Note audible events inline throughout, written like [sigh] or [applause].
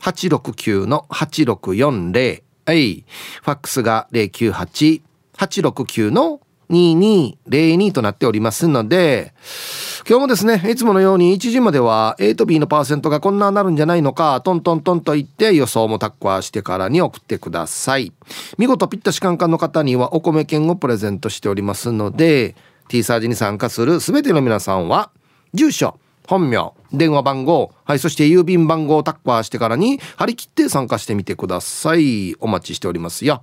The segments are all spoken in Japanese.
869-8640はい。ファックスが098869の2202となっておりますので今日もですねいつものように1時までは A と B のパーセントがこんななるんじゃないのかトントントンと言って予想もタッコーしてからに送ってください。見事ピッタシカンカンの方にはお米券をプレゼントしておりますので T サージに参加する全ての皆さんは住所本名電話番号はいそして郵便番号をタッカーしてからに張り切って参加してみてください。お待ちしておりますよ。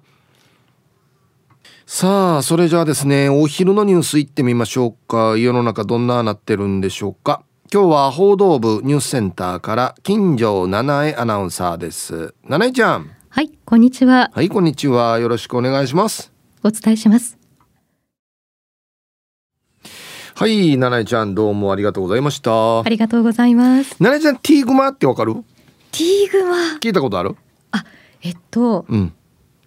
さあそれじゃあですねお昼のニュース行ってみましょうか。世の中どんななってるんでしょうか。今日は報道部ニュースセンターから金城七重アナウンサーです。七重ちゃん。はいこんにちは。はいこんにちは。よろしくお願いします。お伝えしますはい七重ちゃんどうもありがとうございました。ありがとうございます。七重ちゃん T グマってわかる？T グマ。聞いたことある？あえっとうん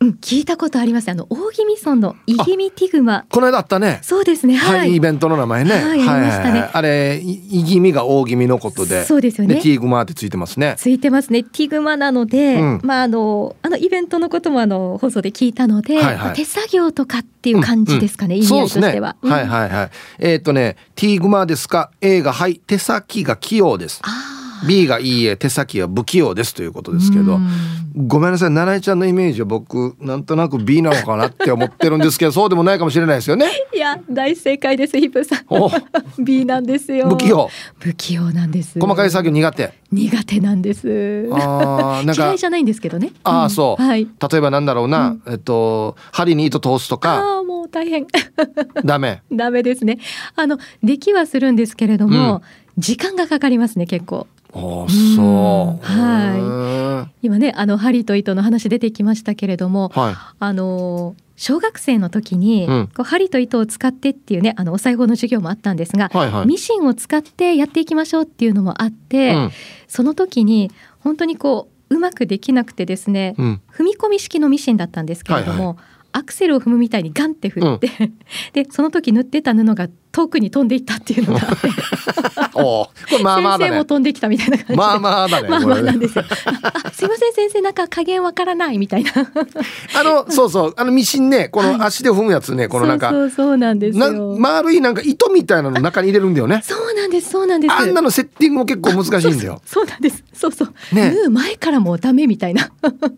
うん、聞いたことあります。あの大宜味村のイギミティグマ。この間あったね。そうですね。はい、はい、イベントの名前ね。はいありましたね。あれ、いいぎみが大気味のことで。そうですよね。で、ティーグマってついてますね。ついてますね。ティグマなので、うん。まああのあのイベントのこともあの放送で聞いたので、はいはい。手作業とかっていう感じですかね、意味合いとしては、ね。はいはいはい。えーっとね、ティーグマですか ?A がはい、手先が器用です。あ B がいいえ、手先は不器用ですということあですけどう。んごめんなさい、七重ちゃんのイメージは僕、なんとなく B なのかなって思ってるんですけど、[laughs] そうでもないかもしれないですよね。いや大正解ですヒップさんお [laughs] B なんですよ不器用。不器用なんです細かい作業苦手。苦手なんですああ、なんか [laughs] 嫌いじ、ゃないんですけどねああ、んそう。はい例えばなんだろうな、えっと、針に糸通すとか、ああもう大変ダメ。ダメですねあのできはするんですけれども、時間がかかりますね結構ああ、そう。はい今ねあの針と糸の話出てきましたけれどもい。はい。あの小学生の時に、うんこう針と糸を使ってっていうねあのお裁縫の授業もあったんですが、はいはい。ミシンを使ってやっていきましょうっていうのもあって、うんその時に本当にこううまくできなくてですね、うん。踏み込み式のミシンだったんですけれども、はいアクセルを踏むみたいにガンって振って、[laughs] でその時縫ってた布が遠くに飛んでいったっていうのがあって [laughs] おお、これまあまあ。先生も飛んできたみたいな感じで。まあまあだね。[laughs] まあまあなんですよ。あ [laughs] すいません先生なんか加減わからないみたいな。あの、そうそう、あのミシンね、この足で踏むやつね、このなんか。そうそうそうなんですなよ。丸いなんか糸みたいなの中に入れるんだよね。そうなんですそうなんです。あんなのセッティングも結構難しいんだよ。そうなんです。そうそう。ね前からもうダメみたいな。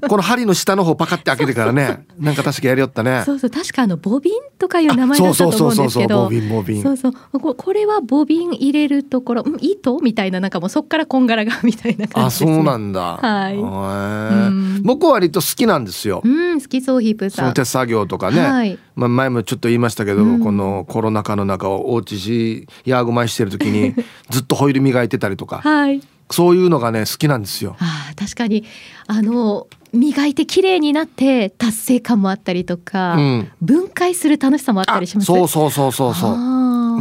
この針の下の方パカって開けてからね、なんか確かやりよったね。そうそう確かあのボビンとかいう名前だったと思うんですけど。ボビンボビン。そうそうここれはボビン入れるところ、うん、糸みたいななんかもうそっからこんがらがみたいな感あ、じです、ね。そうなんだ。はいへうーん僕は割と好きなんですよ。うん好きそうヒープそさん。の手作業とかね。はい。まあ、前もちょっと言いましたけど、うんこのコロナ禍の中をおうちしヤーグマイしてる時に [laughs] ずっとホイール磨いてたりとかはい。そういうのがね好きなんですよ。あー確かにあの磨いて綺麗になって達成感もあったりとか、うん、分解する楽しさもあったありします。そうそうそうそうそう。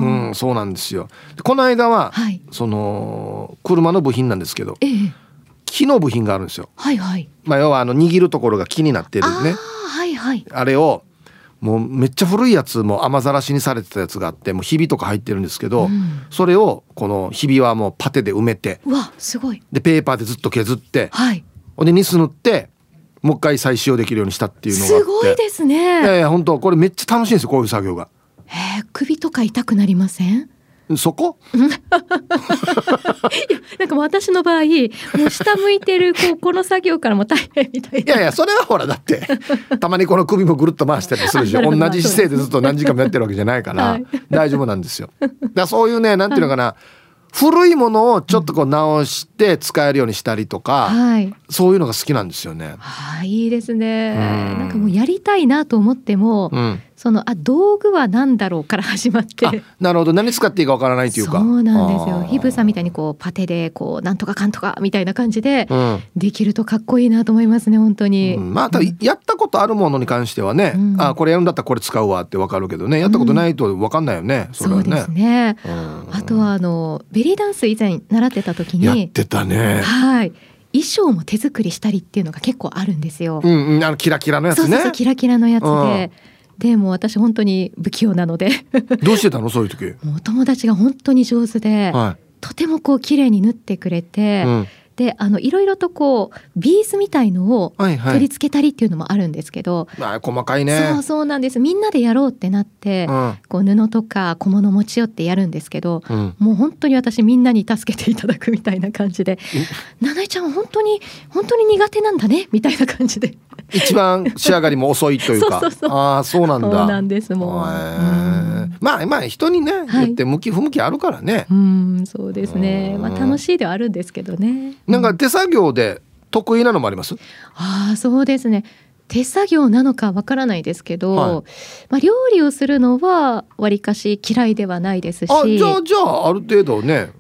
うん、そうなんですよ。でこの間は、はい。その車の部品なんですけどええ木の部品があるんですよ。はいはい。まあ、要はあの握るところが木になってるねああはいはい。あれをもうめっちゃ古いやつも雨ざらしにされてたやつがあってもうひびとか入ってるんですけど、うんそれをこのひびはもうパテで埋めてうわすごい。でペーパーでずっと削ってはい。ほんでニス塗ってもう一回再使用できるようにしたっていうのがすごいですね。いやいや本当これめっちゃ楽しいんですよこういう作業がえー首とか痛くなりません？そこ？[laughs] なんかもう私の場合もう下向いてるこうこの作業からも大変みたいな。いやいやそれはほらだって [laughs] たまにこの首もぐるっと回したりするでし同じ姿勢でずっと何時間もやってるわけじゃないから、はい大丈夫なんですよだそういうねなんていうのかな、古いものをちょっとこう直して使えるようにしたりとか、はい。そういうのが好きなんですよね。ああいいですね。うんなんかもうやりたいなと思っても、うん、そのあ道具は何だろうから始まって。なるほど。何使っていいかわからないというか。そうなんですよ。ヒブさんみたいにこうパテでこうなんとかかんとかみたいな感じで、うん、できるとかっこいいなと思いますね本当に、うん、まあやったことあるものに関してはね、うん、あこれやるんだったらこれ使うわってわかるけどね。やったことないとわかんないよね、そ、ね、うですね、あとはあのベリーダンス以前習ってた時にやってたね。はい。衣装も手作りしたりっていうのが結構あるんですよ。うんうん、あのキラキラのやつね。そうそうキラキラのやつで。でも私本当に不器用なので。どうしてたの？そういう時。もう友達が本当に上手で、はい、とてもこう綺麗に縫ってくれて、うん、であのいろいろとこうビーズみたいのを取り付けたりっていうのもあるんですけど、はいはい、細かいね。そうそうなんです。みんなでやろうってなって、うん、こう布とか小物持ち寄ってやるんですけど、うん、もう本当に私みんなに助けていただくみたいな感じで「七重ちゃんは本当に本当に苦手なんだね」みたいな感じで一番仕上がりも遅いというか。[laughs] ああそうなんだ。そうなんですもう、まあまあ人にね、言って向き不向きあるからね。うんそうですね。まあ楽しいではあるんですけどね。なんか手作業で得意なのもあります？ああ、そうですね。手作業なのかわからないですけど、はい、まあ料理をするのはわりかし嫌いではないですし。あ、じゃあじゃあある程度ね。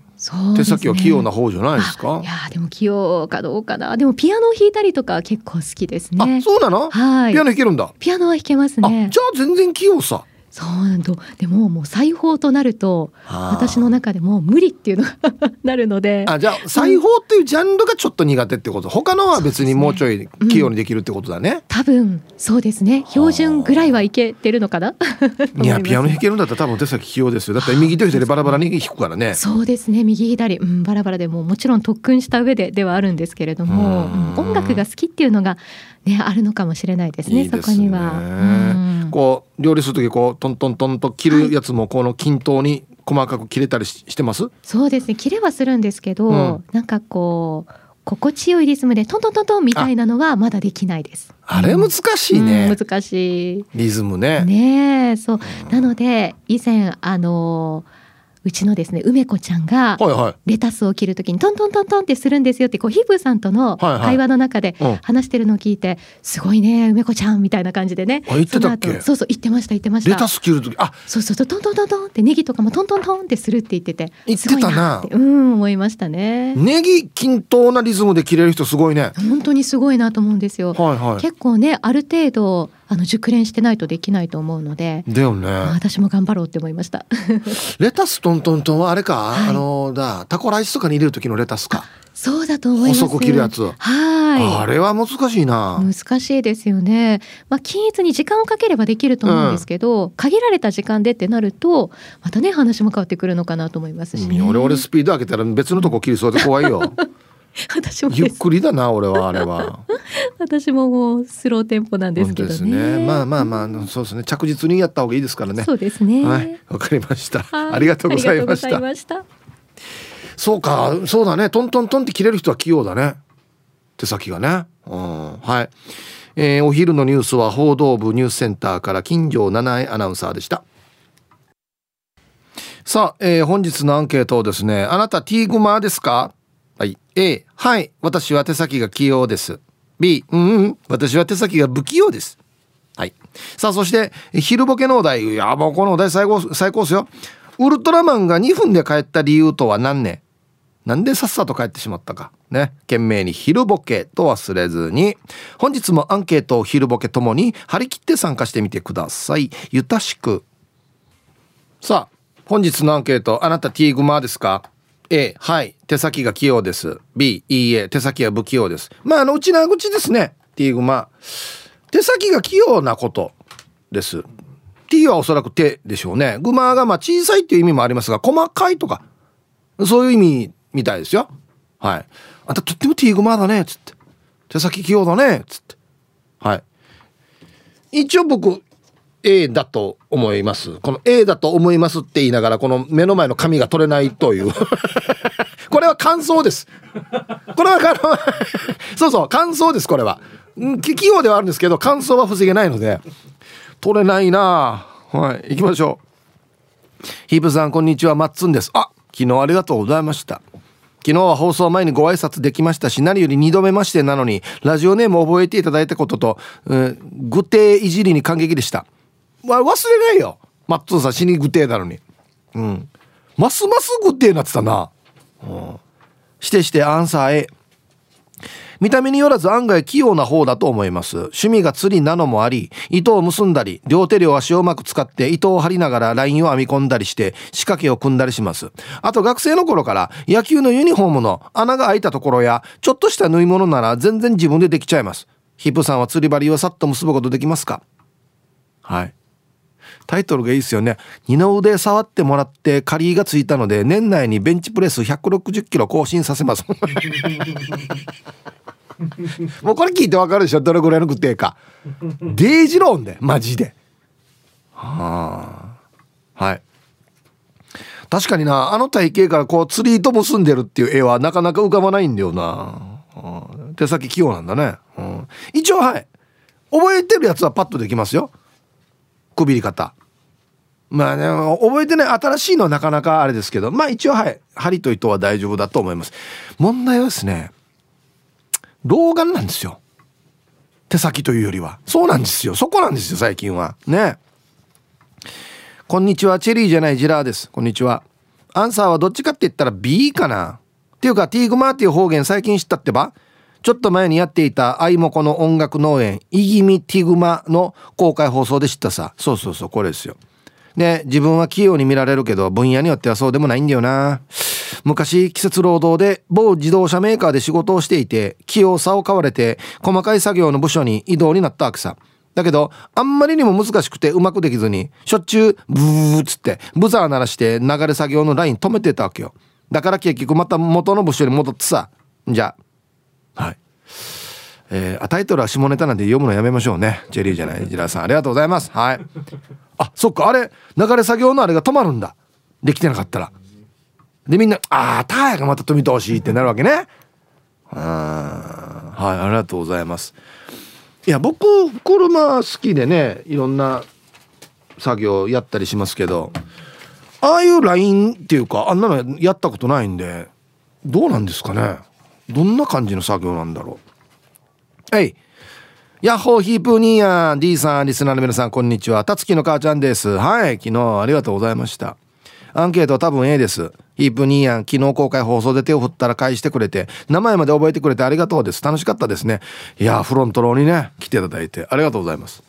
ね、手先は器用な方じゃないですか？いやでも器用かどうかな。でもピアノを弾いたりとか結構好きですね。あ、そうなの？はい。ピアノ弾けるんだ。ピアノは弾けますね。じゃあ全然器用さ。そうなんとでももう裁縫となると私の中でも無理っていうのが [laughs] なるので。あじゃあ裁縫っていうジャンルがちょっと苦手ってこと？他のは別にもうちょい器用にできるってことだね、うん、多分そうですね。標準ぐらいはいけてるのかな？[laughs] いやピアノ弾けるんだったら多分手先器用ですよ。だって右と左バラバラに弾くからね。そうですね。右左、うん、バラバラでももちろん特訓した上でではあるんですけれども、うん、音楽が好きっていうのがねあるのかもしれないですね、ね、そこには。こう料理する時こうトントントンと切るやつもこの均等に細かく切れたりしてます、はい、そうですね切れはするんですけど、うん、なんかこう心地よいリズムでトントントントンみたいなのはまだできないです。あれ難しいね。うん、難しい。リズムね。ねそう。なので以前あのーうちのですね梅子ちゃんがレタスを切るときにトントントントンってするんですよってこうヒブさんとの会話の中で話してるのを聞いてすごいね梅子ちゃんみたいな感じでね言ってたっけ？そうそう言ってました言ってました。レタス切る時？あ。そうそうそうトントントントンってネギとかもトントントンってするって言ってて言ってたな。うん思いましたね。ネギ均等なリズムで切れる人すごいね。本当にすごいなと思うんですよ、はいはい、結構ねある程度あの熟練してないとできないと思うのでだよね。私も頑張ろうって思いました。[laughs] レタストントントンはあれか、はい、あのだタコライスとかに入れる時のレタスか。そうだと思います。細く切るやつ。はい。あれは難しいな。難しいですよね。まあ均一に時間をかければできると思うんですけど、うん、限られた時間でってなるとまたね話も変わってくるのかなと思いますし、ね、俺俺スピード上げたら別のとこ切りそうで怖いよ [laughs] [laughs] 私もゆっくりだな俺はあれは。[laughs] 私ももうスローテンポなんですけどね、ね、まあまあまあそうですね。着実にやった方がいいですからね。そうですね。はい。わかりました。ありがとうございました。そうか。そうだね。トントントンって切れる人は器用だね。手先がね。うん。はい。えー、お昼のニュースは報道部ニュースセンターから金城七重アナウンサーでした。さあ、えー、本日のアンケートをですねあなたティーグマですか？はい。A はい。私は手先が器用です。B うん、うん、私は手先が不器用です。はい。さあそして昼ボケのお題。いやもうこのお題最高最高ですよ。ウルトラマンが2分で帰った理由とは何ね？なんでさっさと帰ってしまったか。ね。懸命に昼ボケと忘れずに。本日もアンケートを昼ボケともに張り切って参加してみてください。ゆたしく。さあ本日のアンケートあなたティーグマですか？A はい。手先が器用です。B いいえ手先は不器用です。まああのうちな口ですね。T グマ手先が器用なことです。T はおそらく手でしょうね。グマがまあ小さいっていう意味もありますが細かいとかそういう意味みたいですよ。はい。あんたとっても T グマだねっつって。手先器用だねっつって。はい。一応僕 A だと思います。この A だと思いますって言いながらこの目の前の紙が取れないという。[laughs] これは感想です。これは [laughs] そうそう感想ですこれは。器用ではあるんですけど感想は防げないので。取れないな。はい行きましょう。ヒープさんこんにちは。マッツンです。あ昨日ありがとうございました。昨日は放送前にご挨拶できましたし何より2度目ましてなのにラジオネームを覚えていただいたことと、うん、具体いじりに感激でした。忘れないよ。マッツンさん死にぐてえなのに。うん。ますますぐってえなってたな、うん、してしてアンサー A 見た目によらず案外器用な方だと思います。趣味が釣りなのもあり糸を結んだり両手両足をうまく使って糸を張りながらラインを編み込んだりして仕掛けを組んだりします。あと学生の頃から野球のユニフォームの穴が開いたところやちょっとした縫い物なら全然自分でできちゃいます。ヒップさんは釣り針をさっと結ぶことできますか？はい。タイトルがいいですよね。二の腕触ってもらって仮がついたので年内にベンチプレス160キロ更新させます。[laughs] もうこれ聞いてわかるでしょ？どれぐらいの具体か。デイジローンでマジで。はあ。はい。確かになあの体型からこう釣り糸結んでるっていう絵はなかなか浮かばないんだよな、手先器用なんだね、うん、一応はい。覚えてるやつはパッとできますよ。くびり方まあね覚えてない新しいのはなかなかあれですけどまあ一応はい針と糸は大丈夫だと思います。問題はですね老眼なんですよ。手先というよりは。そうなんですよ。そこなんですよ最近は。ね。こんにちはチェリーじゃないジラーです。こんにちは。アンサーはどっちかって言ったら B かな。っていうかティーグマーっていう方言最近知ったってば。ちょっと前にやっていたアイモコの音楽農園イギミティグマの公開放送で知ったさ。そうそうそうこれですよ。で自分は器用に見られるけど分野によってはそうでもないんだよな。昔季節労働で某自動車メーカーで仕事をしていて器用さを買われて細かい作業の部署に移動になったわけさだけどあんまりにも難しくてうまくできずにしょっちゅうブーっつってブザー鳴らして流れ作業のライン止めてたわけよ。だから結局また元の部署に戻ってさ。じゃあ。はい。えー、タイトルは下ネタなんで読むのやめましょうね。チェリーじゃない。ジラさんありがとうございます。はい。あそっか。あれ流れ作業のあれが止まるんだ。できてなかったら。でみんな「ああターヤがまた富通しい」ってなるわけね。うんはいありがとうございます。いや僕車好きでねいろんな作業やったりしますけどああいうラインっていうかあんなのやったことないんでどうなんですかね。どんな感じの作業なんだろう。はい。ヤッホーヒープーニーヤン D さんリスナーの皆さんこんにちは。たつきの母ちゃんです。はい。昨日ありがとうございました。アンケートは多分 A です。ヒープニーヤン昨日公開放送で手を振ったら返してくれて名前まで覚えてくれてありがとうです。楽しかったですね。いやフロントローにね来ていただいてありがとうございます。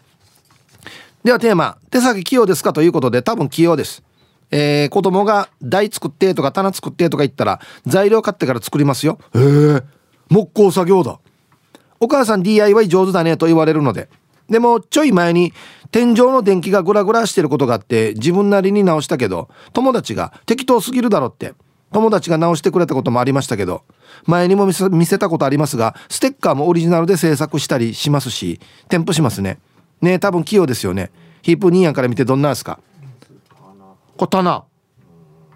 ではテーマ。手先器用ですかということで多分器用です。えー、子供が台作ってとか棚作ってとか言ったら材料買ってから作りますよ。へえ木工作業だ。お母さん DIY 上手だねと言われるので。でもちょい前に天井の電気がグラグラしてることがあって自分なりに直したけど友達が適当すぎるだろって。友達が直してくれたこともありましたけど前にも見せたことありますがステッカーもオリジナルで制作したりしますし添付しますね。ね多分器用ですよね。ヒープニーヤンから見てどんなですか？これ棚。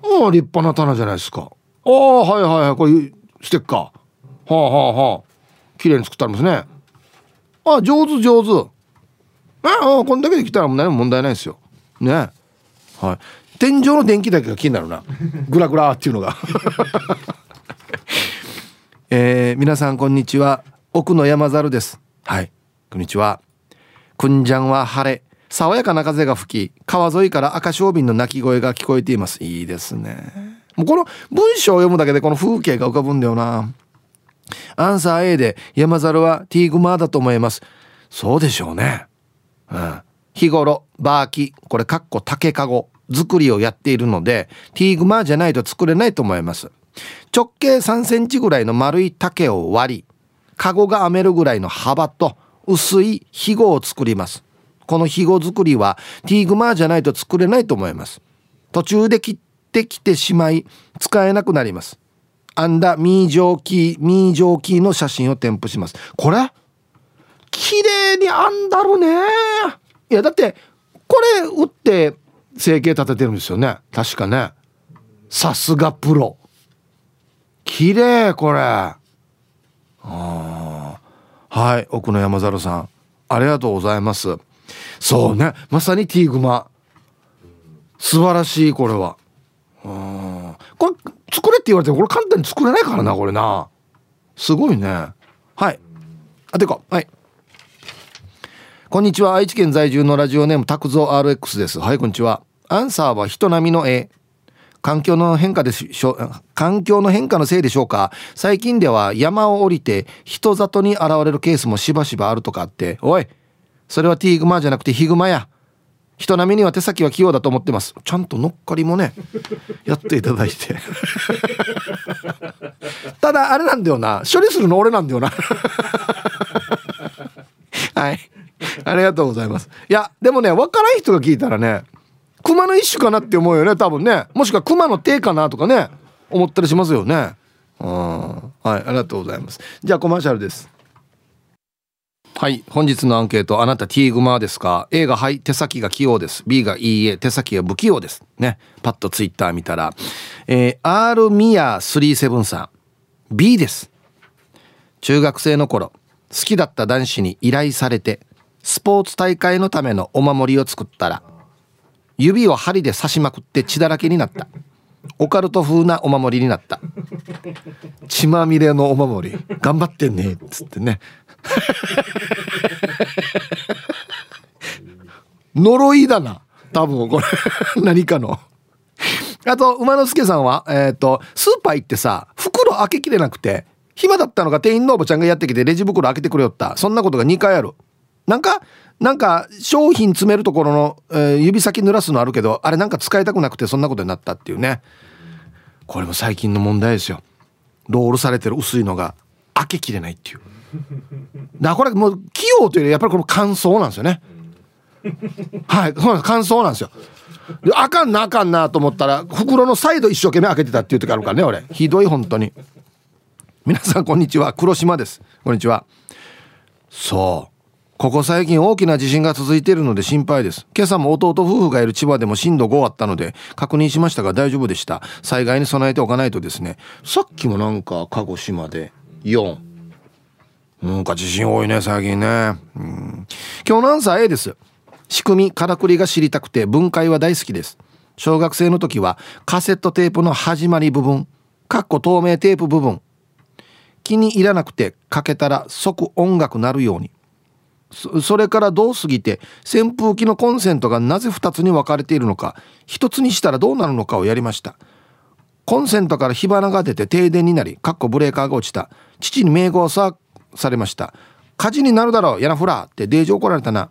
立派な棚じゃないですか。ああはいはいはい。これステッカー。はあはあはあ綺麗に作ってありますね。あ上手上手。ああこんだけできたら何も問題ないですよ。ね。はい。天井の電気だけが気になるな。[laughs] グラグラっていうのが。[laughs] えー、皆さんこんにちは。奥の山猿です。はい。こんにちは。くんじゃんは晴れ。爽やかな風が吹き川沿いから赤小瓶の鳴き声が聞こえています。いいですね。もうこの文章を読むだけでこの風景が浮かぶんだよなアンサー A で山猿はティーグマーだと思います。そうでしょうね。うん、日頃バーキこれかっこ竹かご作りをやっているのでティーグマーじゃないと作れないと思います。直径3センチぐらいの丸い竹を割りカゴが編めるぐらいの幅と薄いひごを作ります。このひご作りはティーグマーじゃないと作れないと思います。途中で切ってきてしまい使えなくなります。アンダミージョーキーミージョーキーの写真を添付しますこれ綺麗に編んだるねいやだってこれ打って成形立ててるんですよね確かねさすがプロ綺麗これあはい奥の山猿さんありがとうございますそうねまさにティーグマ素晴らしいこれはこれ作れって言われてもこれ簡単に作れないからなこれな。すごいね。はい。あてかはい。こんにちは。愛知県在住のラジオネーム拓蔵 RX です。はいこんにちは。アンサーは人並みの絵環境の変化でしょ環境の変化のせいでしょうか。最近では山を降りて人里に現れるケースもしばしばあるとかあって。おい。それはティーグマじゃなくてヒグマや人並みには手先は器用だと思ってます。ちゃんと乗っかりもねやっていただいて。[laughs] ただあれなんだよな。処理するの俺なんだよな。はい。ありがとうございます。いやでもね分からん人が聞いたらね熊の一種かなって思うよね多分ね。もしくは熊の手かなとかね思ったりしますよね。うん。はいありがとうございます。じゃあコマーシャルですはい本日のアンケートあなた T グマですか？A がはい手先が器用です。B がいいえ手先が不器用です。ねパッとツイッター見たら、えー、R ミヤ37さん。B です。中学生の頃好きだった男子に依頼されてスポーツ大会のためのお守りを作ったら指を針で刺しまくって血だらけになった。オカルト風なお守りになった。血まみれのお守り。頑張ってんねっつってね。[laughs] 呪いだな。多分これ。[laughs] 何かの。あと馬之助さんはえっ、ー、とスーパー行ってさ袋開けきれなくて暇だったのが店員のおばちゃんがやってきてレジ袋開けてくれよった。そんなことが2回ある。なんかなんか商品詰めるところの、えー、指先濡らすのあるけどあれなんか使いたくなくてそんなことになったっていうね。これも最近の問題ですよ。ロールされてる薄いのが開けきれないっていう。だこれもう器用というよりやっぱりこの乾燥なんですよね。はい乾燥なんですよ。であかんなあかんなと思ったら袋のサイド一生懸命開けてたっていう時あるからね俺。ひどい本当に。皆さんこんにちは。黒島です。こんにちは。そう。ここ最近大きな地震が続いているので心配です。今朝も弟夫婦がいる千葉でも震度5あったので確認しましたが大丈夫でした。災害に備えておかないとですね。さっきもなんか鹿児島で4なんか地震多いね最近ね。うん。今日のアンサー A です。仕組みからくりが知りたくて分解は大好きです。小学生の時はカセットテープの始まり部分かっこ透明テープ部分。気に入らなくてかけたら即音楽なるように。それからどう過ぎて扇風機のコンセントがなぜ2つに分かれているのか1つにしたらどうなるのかをやりました。コンセントから火花が出て停電になりかっこブレーカーが落ちた。父に名号さされました。火事になるだろうやなフラってデージ怒られたな。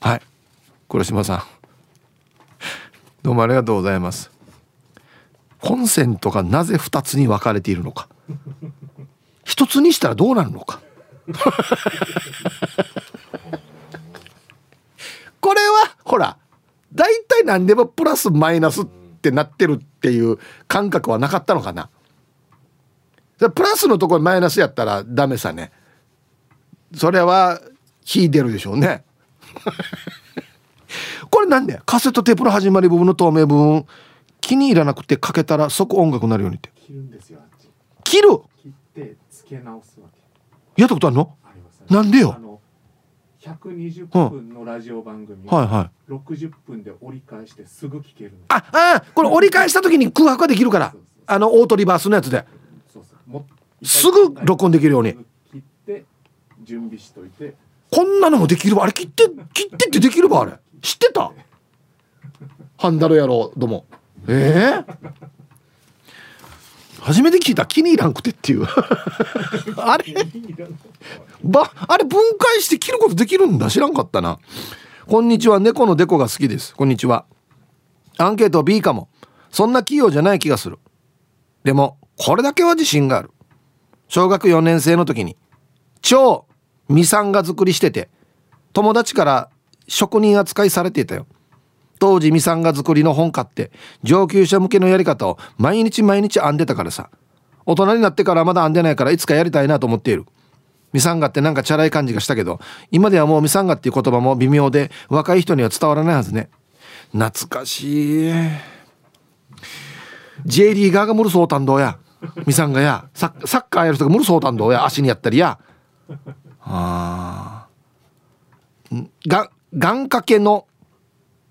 はい。黒島さん。どうもありがとうございます。コンセントがなぜ2つに分かれているのか。1つにしたらどうなるのか。[laughs] これはほら大体何でもプラスマイナスってなってるっていう感覚はなかったのかな。プラスのところマイナスやったらダメさね。それは火出るでしょうね。[laughs] これなんでカセットテープの始まり部分の透明部分気に入らなくてかけたら即音楽になるようにって。切るんですよ切る？切って付け直すわけ。やったことあるの？なんでよ？120分のラジオ番組、はいはい、60分で折り返してすぐ聞けるああこれ折り返した時に空白ができるから。あのオートリバースのやつですぐ録音できるように。切って準備しといて。こんなのもできるわあれ切って切ってってできるわあれ。知ってた？ハンダル野郎ども。ええー？初めて聞いた。気に入らんくてっていう。[laughs] あれ？ばあれ分解して切ることできるんだ。知らんかったな。こんにちは。猫のデコが好きです。こんにちは。アンケート B かも。そんな器用じゃない気がする。でもこれだけは自信がある。小学4年生の時に。超ミサンガ作りしてて。友達から職人扱いされていたよ。当時ミサンガ作りの本買って。上級者向けのやり方を毎日毎日編んでたからさ。大人になってからまだ編んでないからいつかやりたいなと思っている。ミサンガってなんかチャラい感じがしたけど今ではもうミサンガっていう言葉も微妙で若い人には伝わらないはずね。懐かしい。J リーガーがムルソータンドや。ミサンガやサッカーやる人がムルソータンドや足にやったりや。あが願掛けの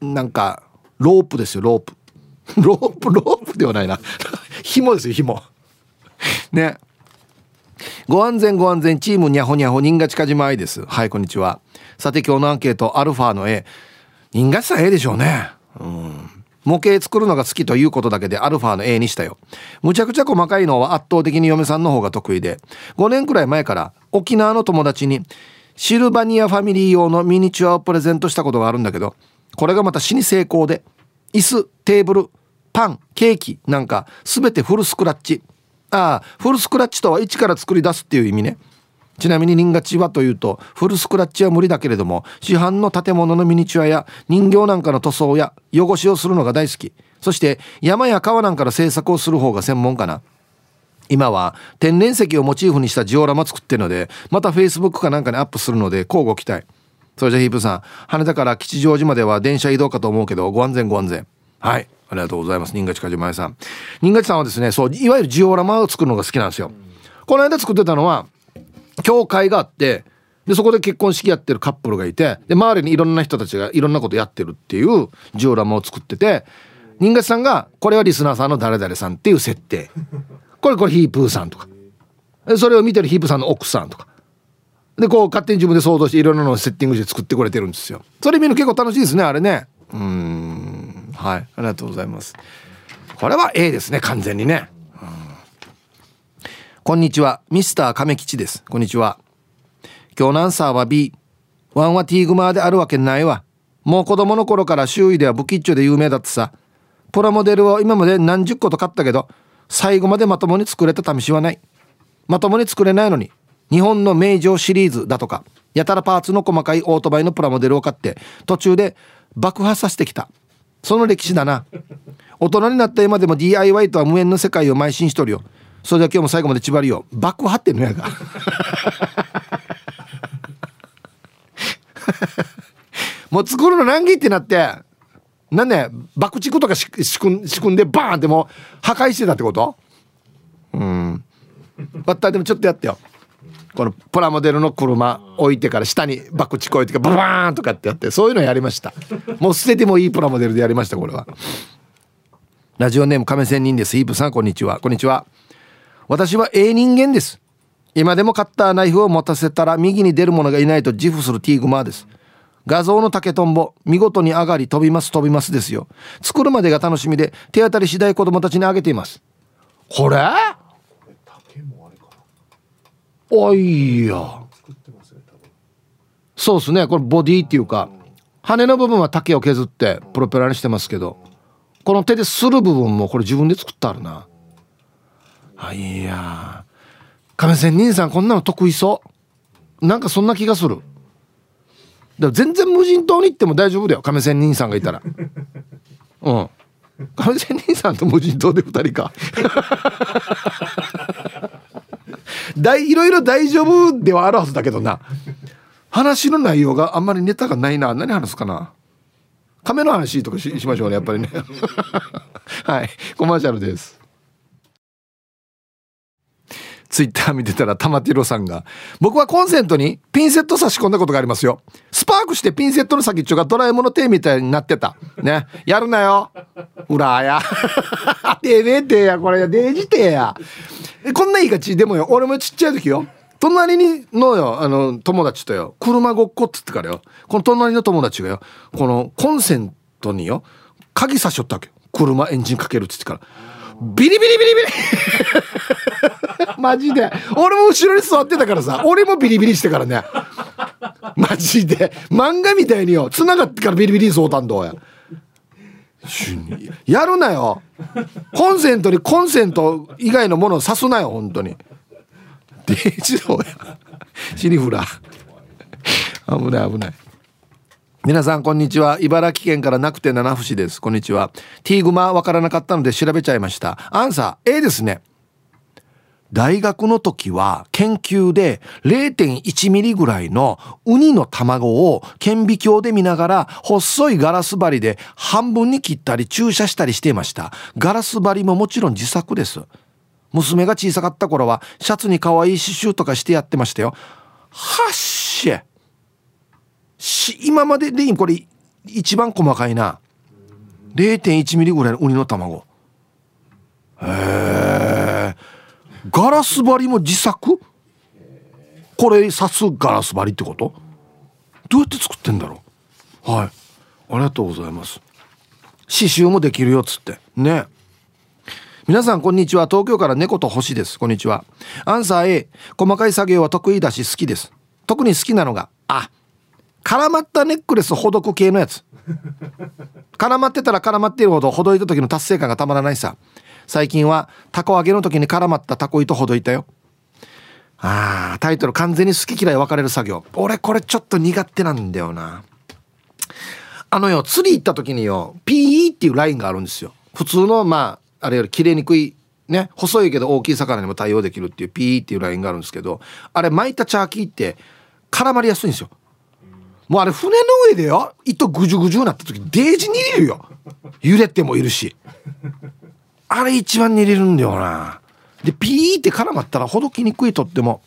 なんかロープですよロープ。[laughs] ロープロープではないな。[laughs] 紐ですよ紐。ね。ご安全ご安全チームにゃほにゃほ人が近島愛です。はいこんにちは。さて今日のアンケートアルファの A 人がさん A でしょうね。うん。模型作るのが好きということだけでアルファの A にしたよ。むちゃくちゃ細かいのは圧倒的に嫁さんの方が得意で、5年くらい前から沖縄の友達にシルバニアファミリー用のミニチュアをプレゼントしたことがあるんだけど、これがまた死に成功で、椅子、テーブル、パン、ケーキなんか全てフルスクラッチ。ああ、フルスクラッチとは一から作り出すっていう意味ね。ちなみに人がチはというとフルスクラッチは無理だけれども市販の建物のミニチュアや人形なんかの塗装や汚しをするのが大好き。そして山や川なんかの制作をする方が専門かな。今は天然石をモチーフにしたジオラマ作ってるのでまたフェイスブックかなんかにアップするので交互期待。それじゃヒープさん羽田から吉祥寺までは電車移動かと思うけどご安全ご安全。はい。ありがとうございます新勝島さん。新勝さんはですねそういわゆるジオラマを作るのが好きなんですよ。この間作ってたのは教会があってでそこで結婚式やってるカップルがいてで周りにいろんな人たちがいろんなことやってるっていうジオラマを作ってて人月さんがこれはリスナーさんの誰々さんっていう設定。これこれヒープーさんとか。それを見てるヒープーさんの奥さんとか。でこう勝手に自分で想像していろんなのをセッティングして作ってくれてるんですよ。それ見るの結構楽しいですねあれね。うん。はい。ありがとうございます。これは A ですね完全にね。こんにちは。ミスター亀吉です。こんにちは。今日のアンサーは B。ワンはティーグマであるわけないわ。もう子供の頃から周囲ではブキッチョで有名だってさ。プラモデルを今まで何十個と買ったけど、最後までまともに作れた試しはない。まともに作れないのに、日本の名城シリーズだとか、やたらパーツの細かいオートバイのプラモデルを買って、途中で爆破させてきた。その歴史だな。大人になった今でも DIY とは無縁の世界を邁進しとるよ。それでは今日も最後まで縛りよ爆破ってんのやが。[laughs] もう作るの難儀ってなってなんね爆竹とか仕組ん仕組んでバーンってもう破壊してたってこと？うん。バッターでもちょっとやってよ。このプラモデルの車置いてから下に爆竹置いてからババーンとかってやってそういうのやりました。もう捨ててもいいプラモデルでやりましたこれは。ラジオネーム亀仙人です。イープさんこんにちは。こんにちは私はええ人間です。今でもカッターナイフを持たせたら右に出る者がいないと自負するティーグマーです。画像の竹とんぼ見事に上がり飛びます飛びますですよ。作るまでが楽しみで手当たり次第子供たちにあげています。これ？おいや。そうですね。これボディっていうか羽の部分は竹を削ってプロペラにしてますけどこの手でする部分もこれ自分で作ってあるな。あいや。亀仙人さんこんなの得意そう。なんかそんな気がする。でも全然無人島に行っても大丈夫だよ。亀仙人さんがいたら。[laughs] うん。亀仙人さんと無人島で2人か。[laughs] だいいろいろ大丈夫ではあるはずだけどな。話の内容があんまりネタがないな。何話すかな。亀の話とかししましょうねやっぱりね。[laughs] はい。コマーシャルですツイッター見てたら玉ティロさんが僕はコンセントにピンセット差し込んだことがありますよ。スパークしてピンセットの先っちょがドラえもんの手みたいになってた。ね。やるなよ。裏や。てめえてやこれ。デジてや。こんないいがちでもよ俺もちっちゃい時よ。隣にのよあの友達とよ。車ごっこっつってからよ。この隣の友達がよ。このコンセントによ鍵差しよったわけ車エンジンかけるっつってから。ビリビリビリビリ。[laughs] マジで。俺も後ろに座ってたからさ。俺もビリビリしてからね。マジで。漫画みたいによ。繋がってからビリビリそうたんどうや。やるなよ。コンセントにコンセント以外のものを刺すなよ本当に。[laughs] デージどうや。シリフラ危ない危ない皆さんこんにちは。茨城県からなくて七節です。こんにちは。ティーグマわからなかったので調べちゃいました。アンサー A ですね。大学の時は研究で0.1ミリぐらいのウニの卵を顕微鏡で見ながら細いガラス針で半分に切ったり注射したりしていました。ガラス針ももちろん自作です。娘が小さかった頃はシャツに可愛い刺繍とかしてやってましたよ。はっしゃ今まででこれ一番細かいな。0.1ミリぐらいのウニの卵。へえガラス張りも自作？これ刺すガラス張りってこと？どうやって作ってんだろう？はい。ありがとうございます。刺繍もできるよっつって。ね。皆さんこんにちは。東京から猫と星です。こんにちは。アンサー A 細かい作業は得意だし好きです。特に好きなのがあ。絡まったネックレスほどく系のやつ。絡まってたら絡まっているほどほどいた時の達成感がたまらないさ。最近はタコ揚げの時に絡まったタコ糸ほどいたよ。あータイトル完全に好き嫌い分かれる作業。俺これちょっと苦手なんだよな。あのよ釣り行った時によ PE っていうラインがあるんですよ。普通のまああれより切れにくいね細いけど大きい魚にも対応できるっていう PE っていうラインがあるんですけどあれ巻いたチャーキーって絡まりやすいんですよ。もうあれ船の上でよ糸ぐじゅぐじゅなった時デージに入れるよ揺れてもいるしあれ一番に入れるんだよなでピーって絡まったらほどきにくいとっても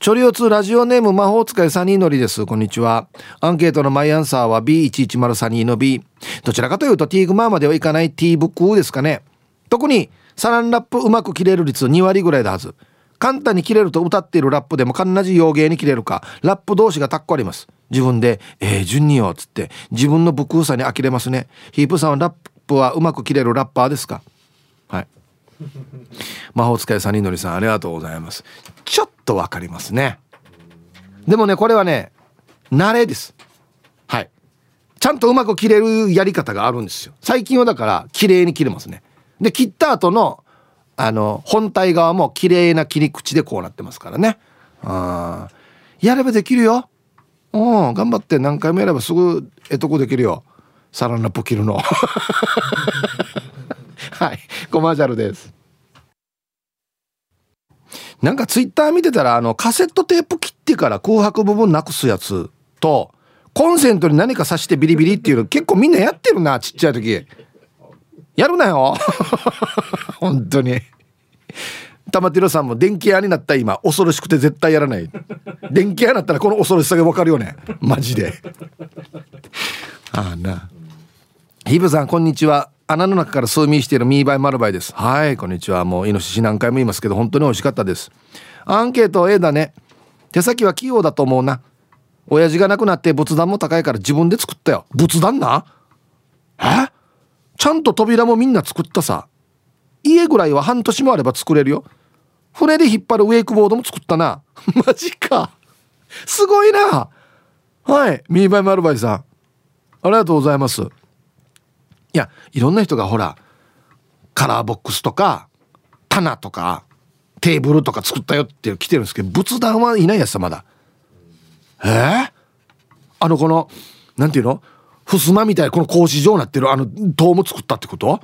チョリオツラジオネーム魔法使いサニーのりです。こんにちは。アンケートのマイアンサーは B110 サニーの B。どちらかというとティーグマーまではいかない T ブックですかね。特にサランラップうまく切れる率2割ぐらいだはず。簡単に切れると歌っているラップでも同じ洋芸に切れるか。ラップ同士がタッコあります。自分で「えー、順によ」っつって。自分の不空さに呆れますね。ヒープさんはラップはうまく切れるラッパーですか？はい。魔法使いサニーのりさんありがとうございます。ちょっとわかりますね。でもねこれはね慣れです。はい。ちゃんとうまく切れるやり方があるんですよ。最近はだから綺麗に切れますね。で切った後のあの本体側も綺麗な切り口でこうなってますからね。あやればできるよ。うん。頑張って何回もやればすぐえとこできるよ。サランラップ切るの。[laughs] はい。コマーシャルです。なんかツイッター見てたらあのカセットテープ切ってから空白部分なくすやつとコンセントに何か挿してビリビリっていうの結構みんなやってるなちっちゃい時。やるなよ。[laughs] 本当に。玉城さんも電気屋になった今恐ろしくて絶対やらない。電気屋になったらこの恐ろしさが分かるよね。マジで。ああな。ヒブさんこんにちは。穴の中から数ミしているミーバイマルバイです。はいこんにちは。もうイノシシ何回も言いますけど本当に美味しかったです。アンケート A だね。手先は器用だと思うな。親父が亡くなって仏壇も高いから自分で作ったよ。仏壇な？え？ちゃんと扉もみんな作ったさ。家ぐらいは半年もあれば作れるよ。船で引っ張るウェイクボードも作ったな。[laughs] マジか。すごいな。はい。ミーバイマルバイさん。ありがとうございます。いやいろんな人がほらカラーボックスとか棚とかテーブルとか作ったよって来てるんですけど仏壇はいないやつさまだ。えー、あのこのなんていうの？襖みたいなこの格子状になってるあの塔も作ったってこと？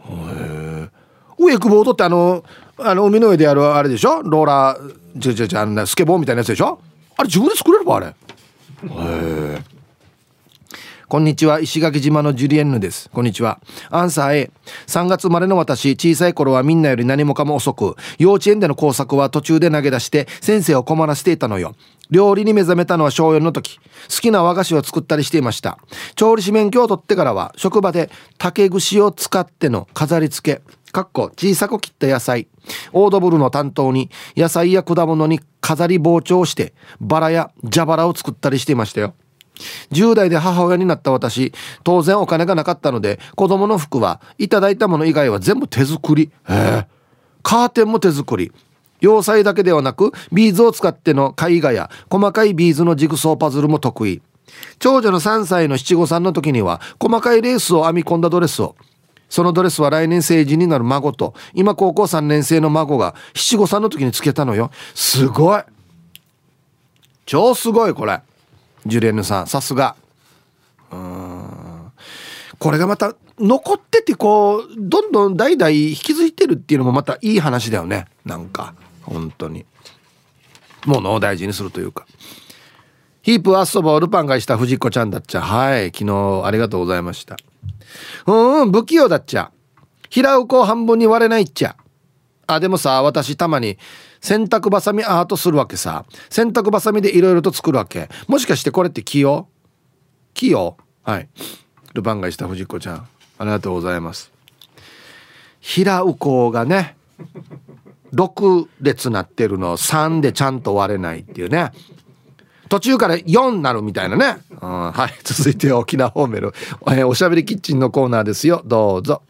へえ。ウェイクボードってあのあの海の上でやるあれでしょ？ローラーじゃじゃじゃあんなスケボーみたいなやつでしょ？あれ自分で作れるばあれ。へえ。こんにちは石垣島のジュリエンヌです。こんにちは。アンサー A 3月生まれの私小さい頃はみんなより何もかも遅く幼稚園での工作は途中で投げ出して先生を困らせていたのよ。料理に目覚めたのは小4の時。好きな和菓子を作ったりしていました。調理師免許を取ってからは職場で竹串を使っての飾り付けかっこ小さく切った野菜。オードブルの担当に野菜や果物に飾り包丁してバラや蛇腹を作ったりしていましたよ。10代で母親になった私当然お金がなかったので子供の服はいただいたもの以外は全部手作り。へえカーテンも手作り。洋裁だけではなくビーズを使っての絵画や細かいビーズのジグソーパズルも得意。長女の3歳の七五三の時には細かいレースを編み込んだドレスを。そのドレスは来年成人になる孫と今高校3年生の孫が七五三の時につけたのよ。すごい。超すごいこれ。ジュリエヌさんさすが。うん。これがまた残っててこうどんどん代々引き継いでるっていうのもまたいい話だよね。なんか。本当に。ものを大事にするというか。ヒープアッソボールパンがした藤子ちゃんだっちゃ。はい昨日ありがとうございました。うんうん不器用だっちゃ。平うこを半分に割れないっちゃ。あでもさ私たまに洗濯バサミアートするわけさ。洗濯バサミでいろいろと作るわけ。もしかしてこれって器用器用はい。ルパンがした藤子ちゃん。ありがとうございます。平うこがね。6列なってるのを3でちゃんと割れないっていうね。途中から4になるみたいなね、うん、はい続いて沖縄ホーメル、え、おしゃべりキッチンのコーナーですよ。どうぞ。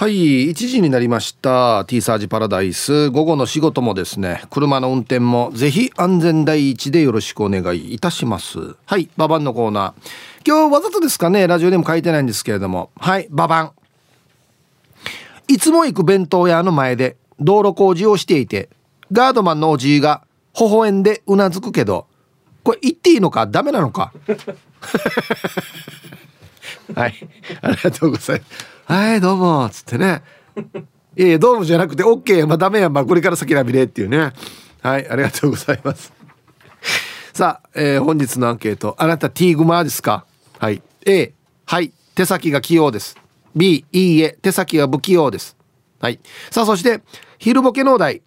はい1時になりました。T サージパラダイス。午後の仕事もですね車の運転もぜひ安全第一でよろしくお願いいたします。はいババンのコーナー。今日わざとですかねラジオでも書いてないんですけれども。はいババン。いつも行く弁当屋の前で道路工事をしていてガードマンのおじいが微笑んでうなずくけどこれ言っていいのかダメなのか？[laughs] はい。ありがとうございます。はいどうも」っつってね「いやいやどうも」じゃなくて「OK まあダメやまあこれから先なびれ」っていうね。はいありがとうございます。さあ、えー、本日のアンケートあなた T グマですか？はい。A はい手先が器用です。B いいえ手先が不器用です。はい。さあそして昼ボケのお題。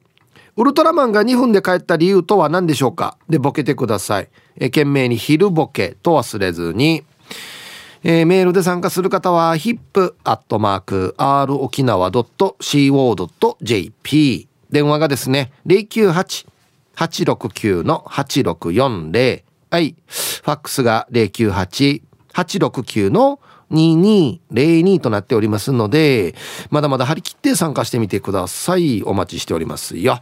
ウルトラマンが2分で帰った理由とは何でしょうか？でボケてください。え懸命に昼ボケと忘れずに。えー、メールで参加する方は hip.r 沖縄 .co.jp 電話がですね098-869-8640はい。ファックスが098-869の2202となっておりますのでまだまだ張り切って参加してみてください。お待ちしておりますよ。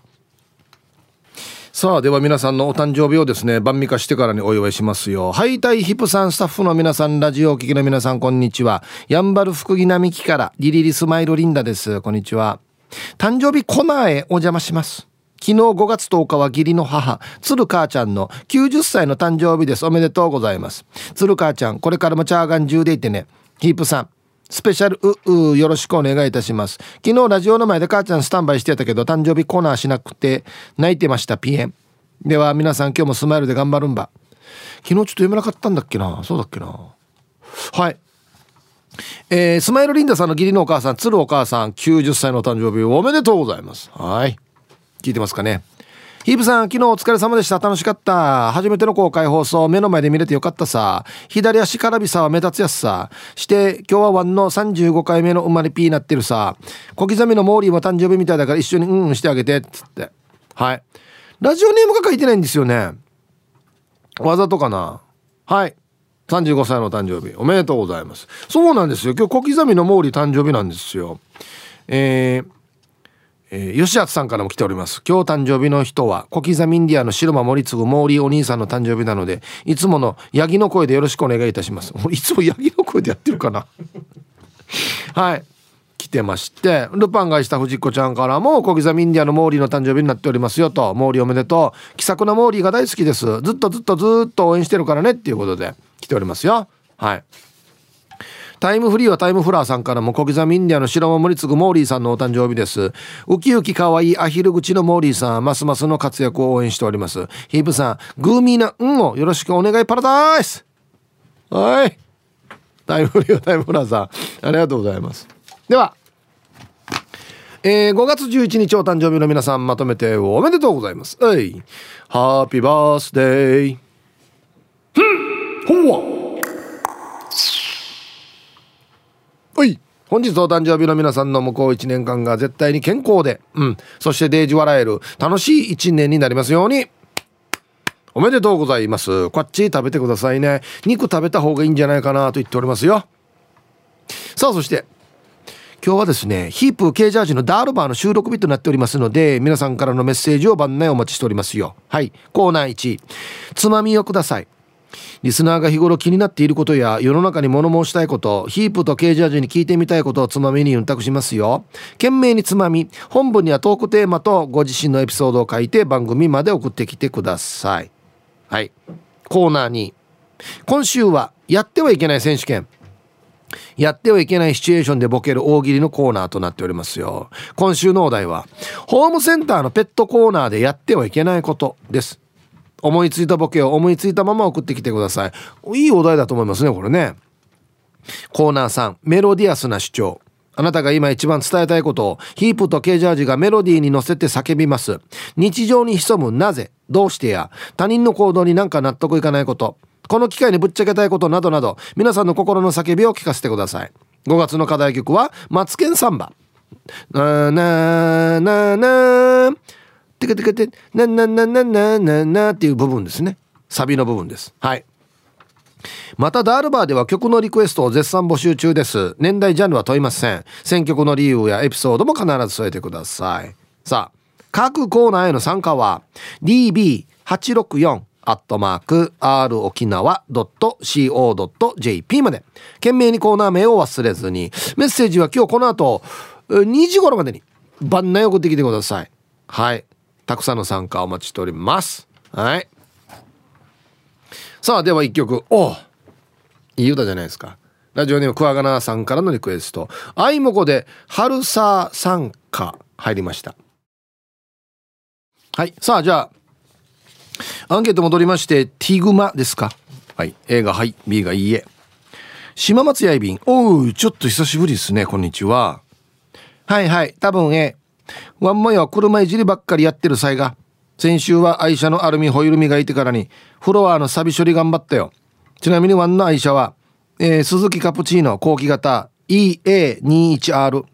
さあでは皆さんのお誕生日をですね晩味化してからにお祝いしますよ。ハイタイヒプさんスタッフの皆さんラジオを聴きの皆さんこんにちは。やんばる福木並木からリリリスマイルリンダです。こんにちは。誕生日コナーへお邪魔します。昨日5月10日は義理の母鶴母ちゃんの90歳の誕生日です。おめでとうございます。鶴母ちゃんこれからもチャーガン中でいてね。ヒープさん。スペシャルううよろしくお願いいたします。昨日ラジオの前で母ちゃんスタンバイしてたけど誕生日コーナーしなくて泣いてましたピエンでは皆さん今日もスマイルで頑張るんば。昨日ちょっと読めなかったんだっけな。そうだっけな。はい。えー、スマイルリンダさんの義理のお母さん鶴お母さん90歳の誕生日おめでとうございます。はい。聞いてますかね。ヒープさん、昨日お疲れ様でした。楽しかった。初めての公開放送、目の前で見れてよかったさ。左足からびさは目立つやつさ。して、今日はワンの35回目の生まれピーなってるさ。小刻みのモーリーも誕生日みたいだから一緒にうんうんしてあげて。つって。はい。ラジオネームが書いてないんですよね。わざとかな。はい。35歳の誕生日。おめでとうございます。そうなんですよ。今日小刻みのモーリー誕生日なんですよ。えーえー、吉厚さんからも来ております。今日誕生日の人は小刻みインディアの白間森次毛利お兄さんの誕生日なのでいつものヤギの声でよろしくお願いいたします。[laughs] いつもヤギの声でやってるかな？[laughs] はい。来てましてルパンがした藤子ちゃんからも小刻みインディアのモーリーの誕生日になっておりますよと。モーリーおめでとう。気さくなモーリーが大好きです。ずっとずっとずっと応援してるからねっていうことで来ておりますよ。はい。タイムフリーはタイムフラーさんからも小刻みインディアの白守次モーリーさんのお誕生日です。ウキウキかわいアヒル口のモーリーさんますますの活躍を応援しております。ヒープさんグーミーな運をよろしくお願いパラダイス。はい。タイムフリーはタイムフラーさん。ありがとうございます。ではえー、5月11日お誕生日の皆さんまとめておめでとうございます。はい。ハッピーバースデー。ふんほんわはい本日お誕生日の皆さんの向こう1年間が絶対に健康で、うん、そしてデージ笑える楽しい1年になりますように。おめでとうございます。こっち食べてくださいね。肉食べた方がいいんじゃないかなと言っておりますよ。さあ、そして、今日はですね、ヒープ K ジャージのダールバーの収録日となっておりますので、皆さんからのメッセージを番内お待ちしておりますよ。はい。コーナー1、つまみをください。リスナーが日頃気になっていることや世の中に物申したいことヒープとケージャージに聞いてみたいことをつまみに運託しますよ。懸命につまみ本文にはトークテーマとご自身のエピソードを書いて番組まで送ってきてください。はい。コーナーに。今週はやってはいけない選手権。やってはいけないシチュエーションでボケる大喜利のコーナーとなっておりますよ。今週のお題はホームセンターのペットコーナーでやってはいけないことです。思いついたボケを思いついたまま送ってきてください。いいお題だと思いますねこれね。コーナー3メロディアスな主張。あなたが今一番伝えたいことをヒープとケージャージがメロディーに乗せて叫びます。日常に潜むなぜどうしてや。他人の行動になんか納得いかないこと。この機会にぶっちゃけたいことなどなど皆さんの心の叫びを聞かせてください。5月の課題曲は「マツケンサンバ」なーなーなーなー。てけてけてなななななななっていう部分ですねサビの部分ですはいまたダールバーでは曲のリクエストを絶賛募集中です年代ジャンルは問いません選曲の理由やエピソードも必ず添えてくださいさあ各コーナーへの参加は db864 アットマーク r 沖縄 .co.jp まで懸命にコーナー名を忘れずにメッセージは今日この後2時頃までに番内送ってきてくださいはいたくさんの参加お待ちしております。はい。さあでは1曲。おいい歌じゃないですか。ラジオネームクワガナさんからのリクエスト「あいもこで春さ参加」入りました。はい。さあじゃあアンケート戻りましてティグマですか。はい。A がはい B がいいえ。島松やいびん。おうちょっと久しぶりですね。こんにちは。はいはい。多分 A ワンマヨは車いじりばっかりやってる際が先週は愛車のアルミホイル磨いてからにフロアのサビ処理頑張ったよ。ちなみにワンの愛車は、えー、鈴木カプチーノ後期型 EA21R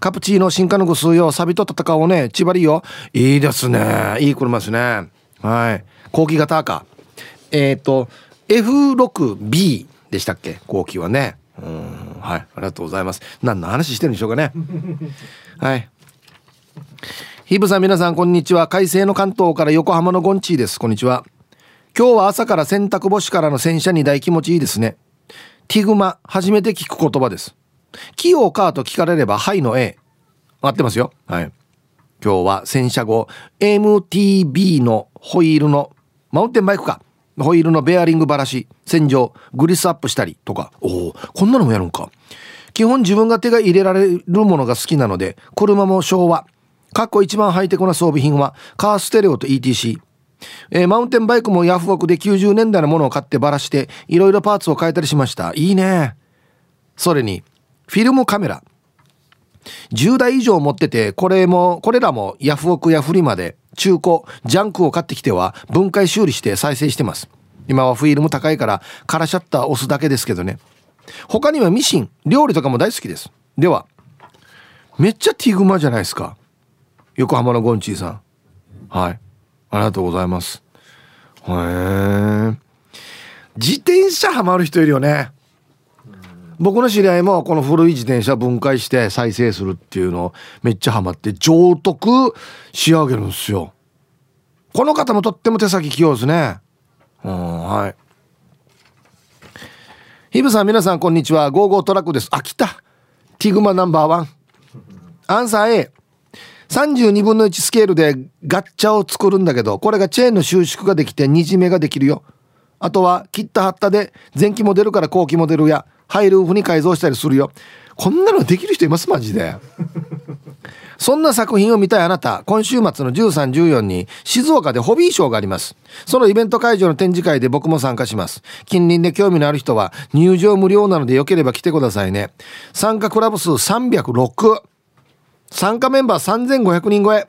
カプチーノ新化の具数よサビと戦おうね。千葉りよいいですね。いい車ですね。はい。後期型か。えっ、ー、と F6B でしたっけ？後期はね。うん。はい。ありがとうございます。何の話してるんでしょうかね。はい。ヒブさん皆さんこんにちは。快晴の関東から横浜のゴンチーです。こんにちは。今日は朝から洗濯干しからの洗車に大気持ちいいですね。ティグマ初めて聞く言葉です。器用かと聞かれればはいの A 合ってますよ。はい。今日は洗車後 MTB のホイールのマウンテンバイクか。ホイールのベアリングばらし洗浄グリスアップしたりとか。おおこんなのもやるんか。基本自分が手が入れられるものが好きなので車も昭和。過去一番ハイテクな装備品はカーステレオと ETC えー、マウンテンバイクもヤフオクで90年代のものを買ってばらしていろいろパーツを変えたりしました。いいね。それにフィルムカメラ。10台以上持っててこれもこれらもヤフオクやフリマで中古ジャンクを買ってきては分解修理して再生してます。今はフィルム高いからカラシャッター押すだけですけどね。他にはミシン料理とかも大好きです。ではめっちゃティグマじゃないですか。横浜のゴンチーさん。はい。ありがとうございます。へえ自転車ハマる人いるよね。僕の知り合いもこの古い自転車分解して再生するっていうのめっちゃハマって上徳仕上げるんですよ。この方もとっても手先器用ですね。うんはい。ヒブさん皆さんこんにちは。ゴーゴートラックです。あ来た。ティグマナンバーワン。アンサー A 32分の1スケールでガッチャを作るんだけどこれがチェーンの収縮ができてにじめができるよ。あとは切った貼ったで前期モデルから後期モデルやハイルーフに改造したりするよ。こんなのできる人いますマジで。[laughs] そんな作品を見たいあなた。今週末の1314に静岡でホビーショーがあります。そのイベント会場の展示会で僕も参加します。近隣で興味のある人は入場無料なのでよければ来てくださいね。参加クラブ数306参加メンバー3500人超え。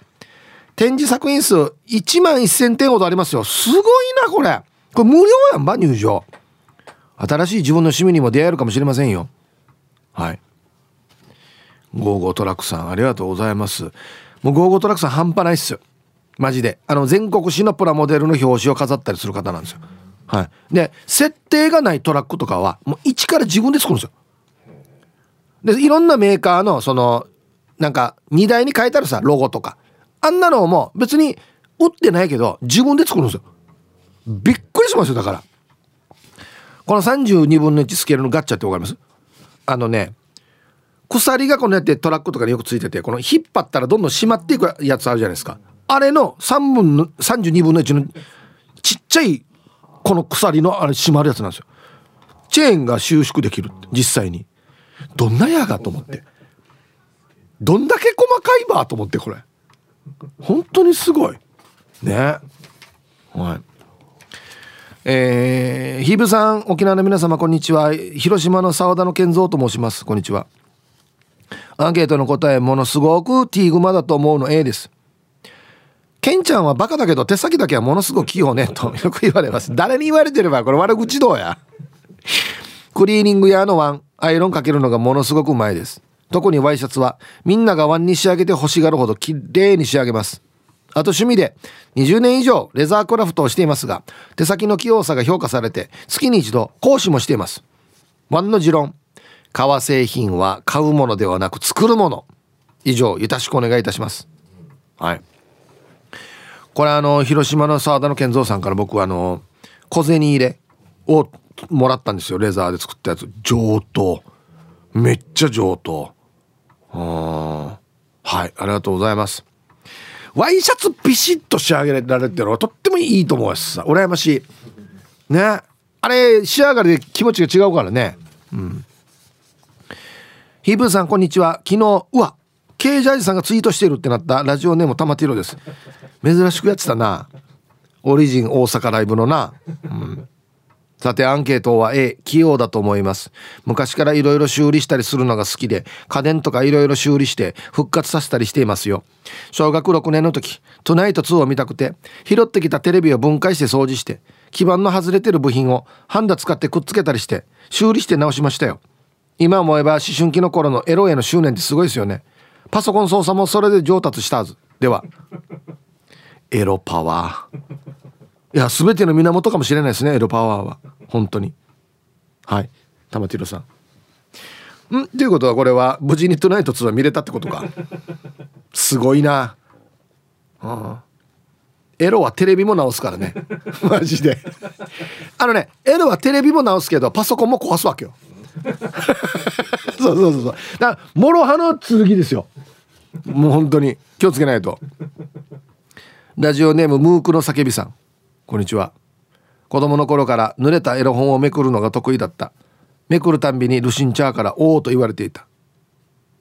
展示作品数1万1000点ほどありますよ。すごいなこれ。これ無料やんば入場。新しい自分の趣味にも出会えるかもしれませんよ。はい。ゴーゴートラックさんありがとうございます。もうゴーゴートラックさん半端ないっすよ。マジで。あの全国誌のプラモデルの表紙を飾ったりする方なんですよ。はい。で設定がないトラックとかはもう一から自分で作るんですよ。でいろんなメーカーのそのなんか荷台に書いてあるさロゴとか。あんなのも別に売ってないけど自分で作るんですよ。びっくりしますよだから。この32分の1スケールのガッチャってわかります？あのね鎖がこのやってトラックとかによくついててこの引っ張ったらどんどん締まっていくやつあるじゃないですか。あれの3分の32分の1のちっちゃいこの鎖のあれ締まるやつなんですよ。チェーンが収縮できる実際に。どんなやがと思って。どんだけ細かいばと思ってこれ。本当にすごい。ね。はい。えー、ヒブさん沖縄の皆様こんにちは。広島の澤田の健三と申します。こんにちは。アンケートの答えものすごくティーグマだと思うの A です。ケンちゃんはバカだけど手先だけはものすごく器用ねとよく言われます。誰に言われてればこれ悪口どうや。クリーニング屋のワンアイロンかけるのがものすごくうまいです。特にワイシャツはみんながワンに仕上げて欲しがるほど綺麗に仕上げます。あと趣味で20年以上レザークラフトをしていますが手先の器用さが評価されて月に一度講師もしています。ワンの持論。革製品は買うものではなく作るもの。以上よろしくお願いいたします。はい。これあの広島の澤田の健三さんから僕あの小銭入れをもらったんですよ。レザーで作ったやつ。上等めっちゃ上等。はいありがとうございます。ワイシャツビシッと仕上げられてるのはとってもいいと思うしさ。羨ましい。ね。あれ仕上がりで気持ちが違うからね。うん。ヒーブーさんこんにちは。昨日うわ K ジャージさんがツイートしてるってなった。ラジオネーム玉ティロです。珍しくやってたな。オリジン大阪ライブのな、うん、さてアンケートは A 器用だと思います。昔からいろいろ修理したりするのが好きで家電とかいろいろ修理して復活させたりしていますよ。小学6年の時トゥナイト2を見たくて拾ってきたテレビを分解して掃除して基板の外れてる部品をハンダ使ってくっつけたりして修理して直しましたよ。今思えば思春期の頃のエロへの執念ってすごいですよね。パソコン操作もそれで上達したはず。ではエロパワー。いや全ての源かもしれないですねエロパワーは。本当に。はい。玉城さん。ん？ということはこれは無事にトゥナイト2は見れたってことか。すごいな。あエロはテレビも直すからね。[laughs] マジで。あのねエロはテレビも直すけどパソコンも壊すわけよ。[laughs] そうそうそうそう。だから諸刃の剣ですよ。もう本当に気をつけないと。ラジオネームムークの叫びさん。こんにちは。子供の頃から濡れたエロ本をめくるのが得意だった。めくるたんびにルシンチャーから「おお」と言われていた。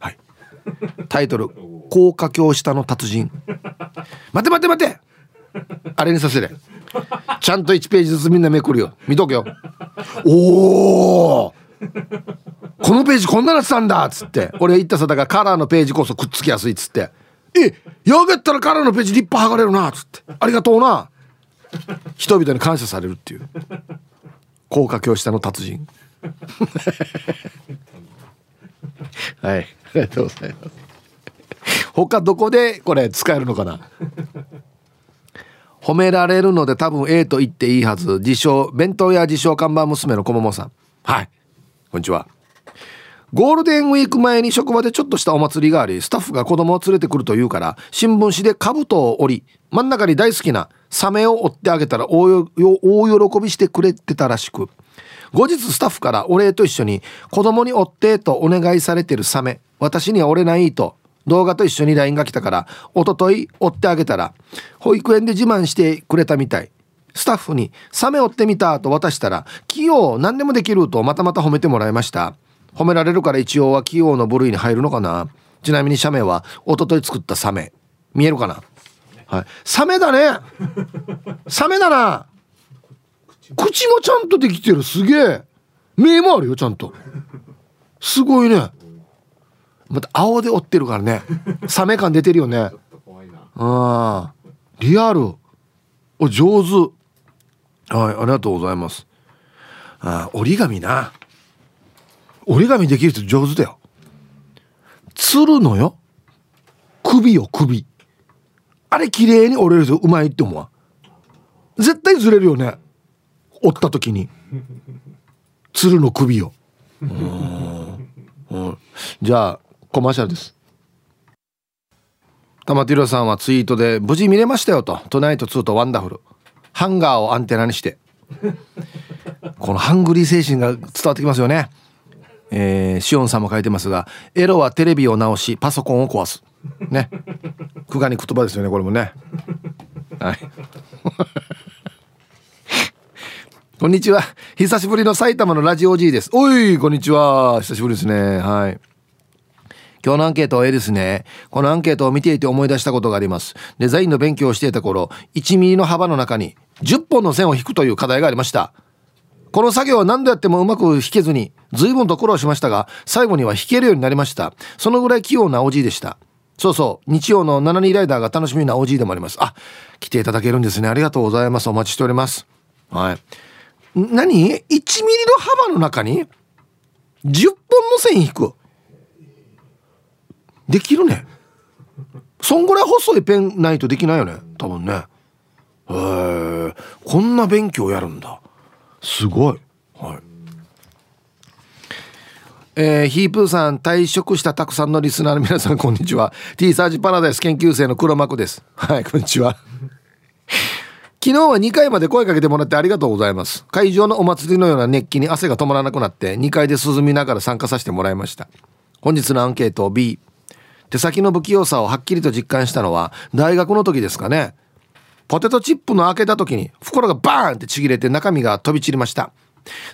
はい。タイトル「高架橋下の達人」待て待て待て。あれにさせれ。ちゃんと1ページずつみんなめくるよ。見とけよ。おおこのページこんななってたんだ。っつって。俺言ったさだからカラーのページこそくっつきやすい。っつって。えやげったらカラーのページ立派剥がれるな。っつって。ありがとうな人々に感謝されるっていう。高架橋下の達人。[laughs] はい。ありがとうございます。他どこでこれ使えるのかな？褒められるので多分 A と言っていいはず。自称弁当屋自称看板娘のこももさん。はい。こんにちは。ゴールデンウィーク前に職場でちょっとしたお祭りがありスタッフが子供を連れてくるというから新聞紙で兜を折り真ん中に大好きなサメを折ってあげたら大喜びしてくれてたらしく後日スタッフからお礼と一緒に子供に折ってとお願いされてるサメ私には折れないと動画と一緒に LINE が来たからおととい折ってあげたら保育園で自慢してくれたみたい。スタッフに「サメ折ってみた」と渡したら「器用何でもできる」とまたまた褒めてもらいました。褒められるから一応は器用の部類に入るのかな。ちなみに写メは一昨日作ったサメ。見えるかな？はい。サメだね。サメだな口もちゃんとできてる。すげえ。目もあるよちゃんと。すごいね。また青で折ってるからね。サメ感出てるよね。あリアル。お上手。はいありがとうございます。あ折り紙な。折り紙できる人上手だよ。つるのよ。首よ首あれ綺麗に折れる人うまいって思う絶対ずれるよね。折った時に。つるの首よじゃあコマーシャルです。玉城さんはツイートで無事見れましたよと。トナイト2とワンダフル。ハンガーをアンテナにして。このハングリー精神が伝わってきますよね。えー、シオンさんも書いてますがエロはテレビを直しパソコンを壊す。ね。黄金言葉ですよねこれもね。はい。[laughs] こんにちは。久しぶりの埼玉のラジオ G です。おいこんにちは。久しぶりですね。はい。今日のアンケートは A ですね。このアンケートを見ていて思い出したことがあります。デザインの勉強をしていた頃、1ミリの幅の中に10本の線を引くという課題がありました。この作業は何度やってもうまく弾けずに随分と苦労しましたが最後には弾けるようになりました。そのぐらい器用なおじいでした。そうそう。日曜の72ライダーが楽しみなおじいでもあります。あ来ていただけるんですね。ありがとうございます。お待ちしております。はい。何？1ミリの幅の中に10本の線引く。できるね。そんぐらい細いペンないとできないよね。多分ね。へえこんな勉強やるんだ。すごい。はい。えー、ヒープーさん退職したたくさんのリスナーの皆さんこんにちは。T サージパラダイス研究生の黒幕です。はいこんにちは。昨日は2回まで声かけてもらってありがとうございます。会場のお祭りのような熱気に汗が止まらなくなって2階で涼みながら参加させてもらいました。本日のアンケート B 手先の不器用さをはっきりと実感したのは大学の時ですかね。ポテトチップの開けた時に袋がバーンってちぎれて中身が飛び散りました。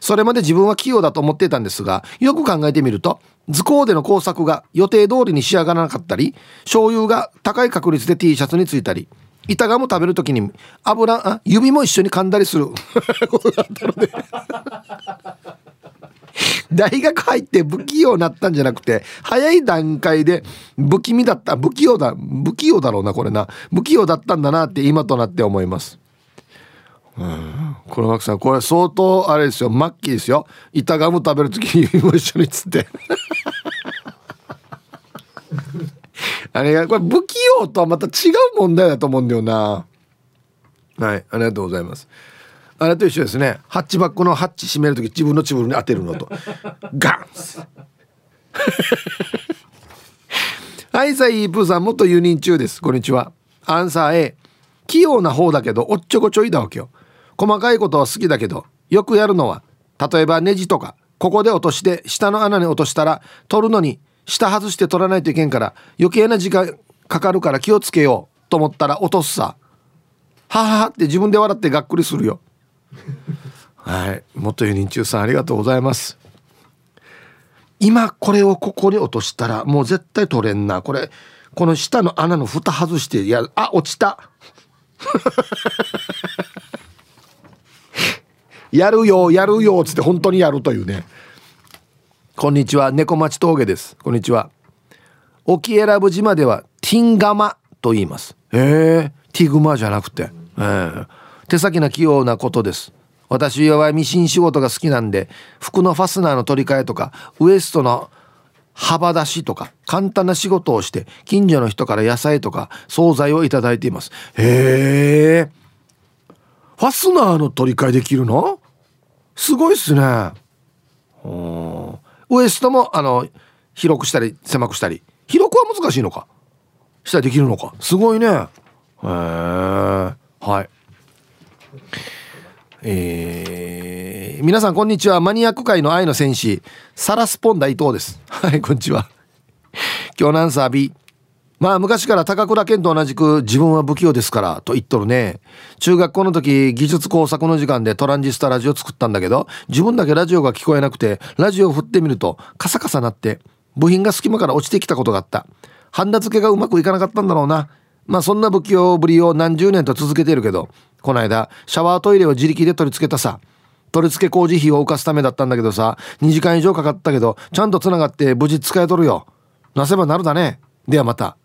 それまで自分は器用だと思っていたんですがよく考えてみると図工での工作が予定通りに仕上がらなかったり醤油が高い確率で T シャツについたり板ガム食べる時に油あ指も一緒に噛んだりする [laughs] ことがあったので。[laughs] 大学入って不器用になったんじゃなくて早い段階で不気味だった不器用だ不器用だろうなこれな。不器用だったんだなって今となって思います。うん、このマさんこれ相当あれですよ。末期ですよ。板ガム食べる時にも一緒にっつって。[laughs] あれがこれ不器用とはまた違う問題だと思うんだよな。はいありがとうございます。あれと一緒ですね。ハッチバックのハッチ閉める時自分のチブルに当てるのと。[laughs] ガン [laughs] はいさいプーさん元輸入中です。こんにちは。アンサー A 器用な方だけどおっちょこちょいだわけよ。細かいことは好きだけどよくやるのは例えばネジとかここで落として下の穴に落としたら取るのに下外して取らないといけんから余計な時間かかるから気をつけようと思ったら落とすさ。はははって自分で笑ってがっくりするよ。[laughs] はい。元輸人中さんありがとうございます。今これをここに落としたらもう絶対取れんな。これこの下の穴の蓋外してやるあ落ちた。やるよやるよっつって本当にやるというね。こんにちは猫町峠です。こんにちは。沖選ぶ島ではティンガマと言います。へえティグマじゃなくて、えー、手先の器用なことです。私はミシン仕事が好きなんで服のファスナーの取り替えとかウエストの幅出しとか簡単な仕事をして近所の人から野菜とか惣菜をいただいています。へえ。ファスナーの取り替えできるの？すごいっすね。ウエストもあの広くしたり狭くしたり。広くは難しいのか？したらできるのか？すごいね。へえはい。えー、皆さんこんにちは。マニアック界の愛の戦士サラスポンダ伊藤です。はいこんにちは。今日のアンサー B まあ昔から高倉健と同じく自分は不器用ですからと言っとるね。中学校の時技術工作の時間でトランジスタラジオ作ったんだけど自分だけラジオが聞こえなくてラジオを振ってみるとカサカサなって部品が隙間から落ちてきたことがあった。ハンダ付けがうまくいかなかったんだろうな。まあそんな不器用ぶりを何十年と続けてるけどこの間シャワートイレを自力で取り付けたさ。取り付け工事費を浮かすためだったんだけどさ2時間以上かかったけどちゃんとつながって無事使い取るよ。なせばなるだね。ではまた。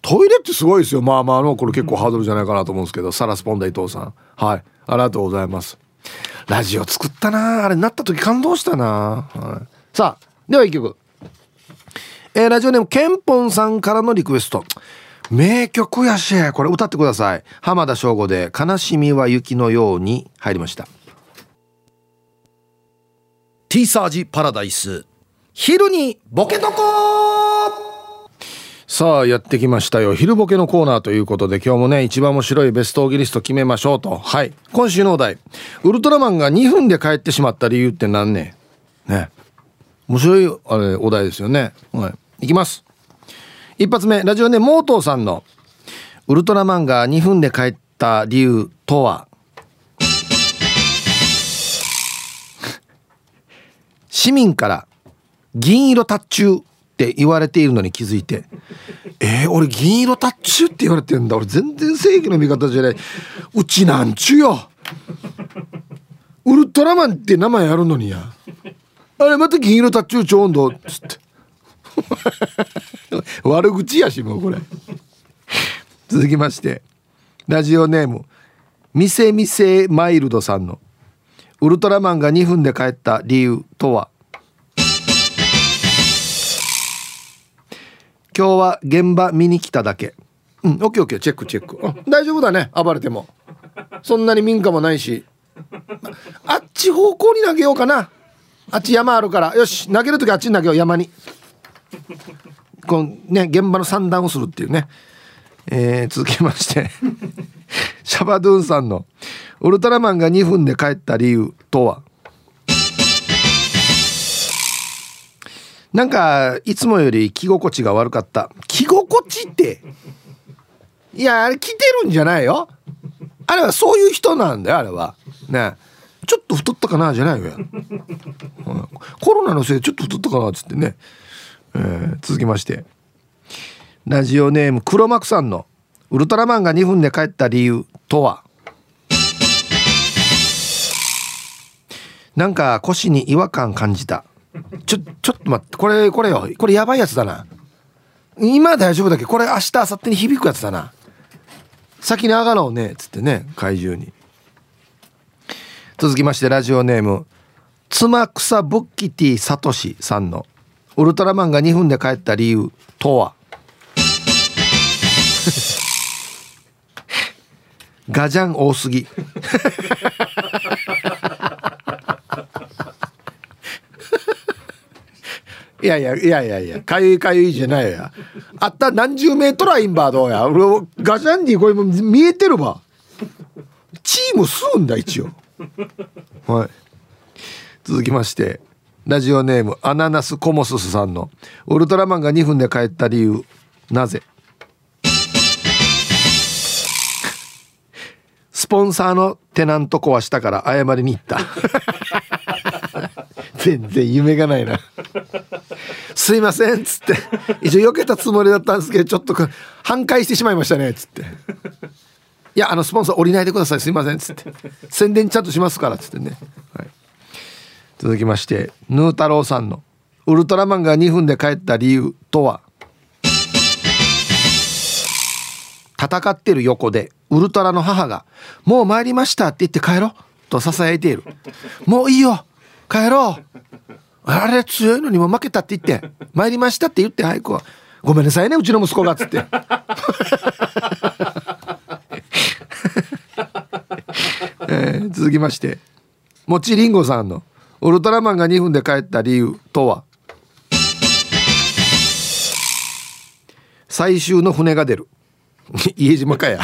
トイレってすごいですよ。まあまあのこれ結構ハードルじゃないかなと思うんですけどサラスポンダ伊藤さん。はい。ありがとうございます。ラジオ作ったなあれなった時感動したな、はい、さあでは一曲。えー、ラジオネームケンポンさんからのリクエスト。名曲やし。これ歌ってください。浜田省吾で「悲しみは雪のように」入りました。ティーサージパラダイス。昼にボケとこさあやってきましたよ。昼ボケのコーナーということで今日もね一番面白いベストオギリスト決めましょうと。はい。今週のお題。ウルトラマンが2分で帰ってしまった理由って何ねね。面白いあれお題ですよね。はい。いきます。一発目。ラジオネームモートーさんの。ウルトラマンが2分で帰った理由とは？市民から銀色達中って言われているのに気づいて [laughs] えー、俺銀色タッチュって言われてんだ。俺全然正義の味方じゃない。うちなんちゅうよ。ウルトラマンって名前あるのにや。あれまた銀色タッチュ超音頭っつって。[laughs] 悪口やしもうこれ。続きまして。ラジオネーム。ミセミセマイルドさんの。ウルトラマンが2分で帰った理由とは？今日は現場見に来ただけ。うんオッケーオッケー。チェックチェック。大丈夫だね。暴れても。そんなに民家もないし。あっち方向に投げようかな。あっち山あるから。よし投げる時あっちに投げよう山に。このね現場の散弾をするっていうね。えー、続きまして。[laughs] シャバドゥンさんの「ウルトラマンが2分で帰った理由とは?」なんかいつもより着心地が悪かった。着心地って？いやあれ着てるんじゃないよ。あれはそういう人なんだよあれは。ね。ちょっと太ったかなじゃないよ。や、コロナのせいでちょっと太ったかなっつってね、えー、続きまして。ラジオネーム黒幕さんの「ウルトラマンが2分で帰った理由とは?」なんか腰に違和感感じたちょちょっと待ってこれこれよ。これやばいやつだな。今大丈夫だけ？どこれ明日明後日に響くやつだな。先に上がろうね。っつってね怪獣に。続きましてラジオネーム妻草ブッキティサトシさんの「ウルトラマンが2分で帰った理由とは? [laughs]」ガジャン多すぎいやいやいやいやいやかゆいかゆいじゃないや。あった何十メートルはインバーどうや。俺ガジャンにこれも見えてるわ。チーム吸うんだ一応。はい。続きましてラジオネームアナナスコモススさんの「ウルトラマンが2分で帰った理由。なぜ?」スポンサーのテナント壊したから謝りに行った。[laughs] 全然夢がないな。[laughs] すいませんっつって。一応避けたつもりだったんですけどちょっと反壊してしまいましたねっつって。いやあのスポンサー降りないでください。すいませんっつって。宣伝ちゃんとしますからっつってね、はい、続きましてヌー太郎さんの「ウルトラマンが2分で帰った理由とは?」戦ってる横でウルトラの母が「もう参りました」って言って帰ろうと囁いている「もういいよ帰ろう。あれ強いのにも負けたって言って参りましたって言って早くごめんなさいねうちの息子がつって。[laughs] えー、続きまして。もちりんごさんの「ウルトラマンが2分で帰った理由とは?」最終の船が出る。[laughs] 家島かや。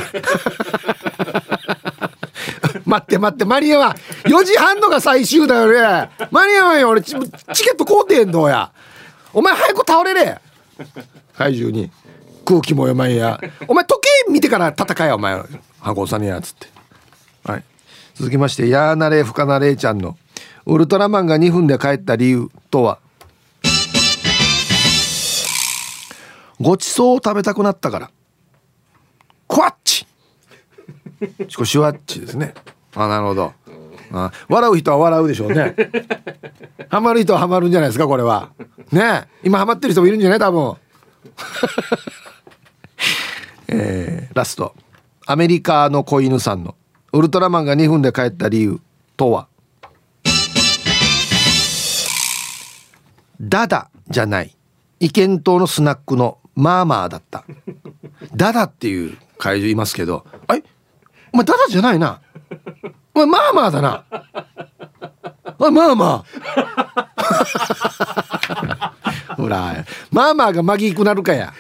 待って待って間に合わん4時半のが最終だよね。間に合わんよ俺チケット買うてんどうや。お前早く倒れれ。怪獣に空気も読まんや。お前時計見てから戦えお前。箱さんやつって。はい。続きましてやーなれふかなれちゃんのウルトラマンが2分で帰った理由とは？ごちそうを食べたくなったから。クワッチ。シュワッチですね。あなるほど。あ笑う人は笑うでしょうね。[laughs] ハマる人はハマるんじゃないですかこれは。ね。今ハマってる人もいるんじゃない？多分。[laughs] えー、ラスト。アメリカの子犬さんの「ウルトラマンが2分で帰った理由とは?」ダダじゃない。意見島のスナックのマーマーだった。ダダっていう怪獣いますけど「え？お前ダダじゃないなお前まあまあだな。あまあまあ。[laughs] ほらまあまあがまぎくなるかや。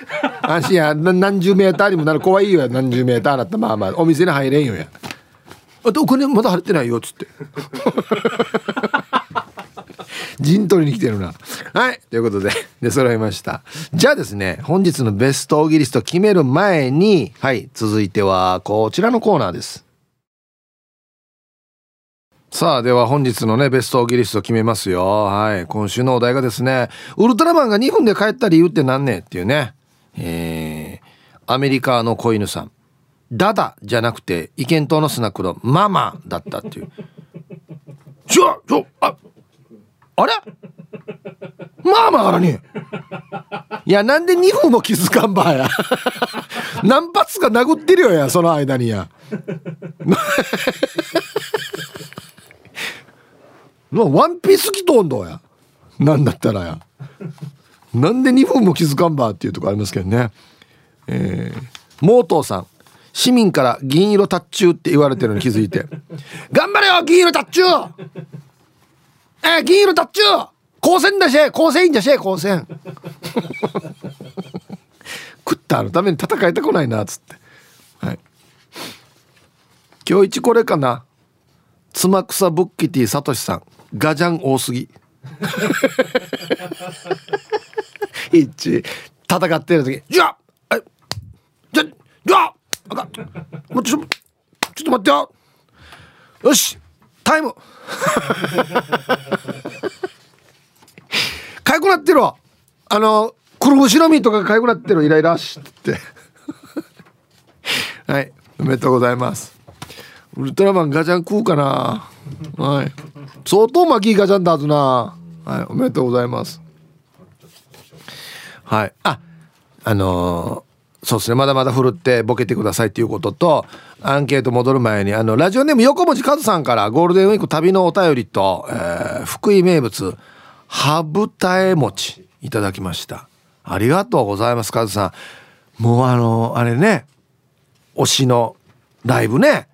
安心や。何十メーターにもなる。怖いよ何十メーターだったまあまあ。お店に入れんよや。あとお金まだ入ってないよっつって。[laughs] 陣取りに来てるな。はい。ということでで揃いました。じゃあですね本日のベストオギリスト決める前にはい続いてはこちらのコーナーです。さあでは本日のねベストオギリスト決めますよ。はい今週のお題がですねウルトラマンが2分で帰った理由って何ねっていうね。えー、アメリカの子犬さん。ダダじゃなくて意見島のスナックのママだったっていう。ちょちょああれ？まあまあらに。いやなんで2分も気づかんばや。何発か殴ってるよやその間にや。ワンピース着とんどや。なんだったらや。なんで2分も気づかんばっていうとこありますけどね。えー、モートーさん。市民から銀色タッチューって言われてるのに気づいて。頑張れよ銀色タッチュー。えー、銀色タッチュー。光線だし光線いいんだし光線。食ったのために戦いたくないなっつって。はい。今日一これかな。妻草ブッキティサトシさん。ガジャン多すぎ。一戦ってる時じゃあじゃじゃあかもうちょちょっと待ってよ。よしタイム。かゆくなってるわ。あの黒後ろ身とかかゆくなってるイライラしって。はいおめでとうございます。ウルトラマンガチャン食うかな。はい。相当マギーガチャンだはずな。はいおめでとうございます。はい。ああのー、そうですね。まだまだ振るってボケてくださいっていうこととアンケート戻る前にあのラジオネーム横文字和さんからゴールデンウィーク旅のお便りと、えー、福井名物羽二重餅いただきました。ありがとうございますカズさん。もうあのあれね推しのライブね。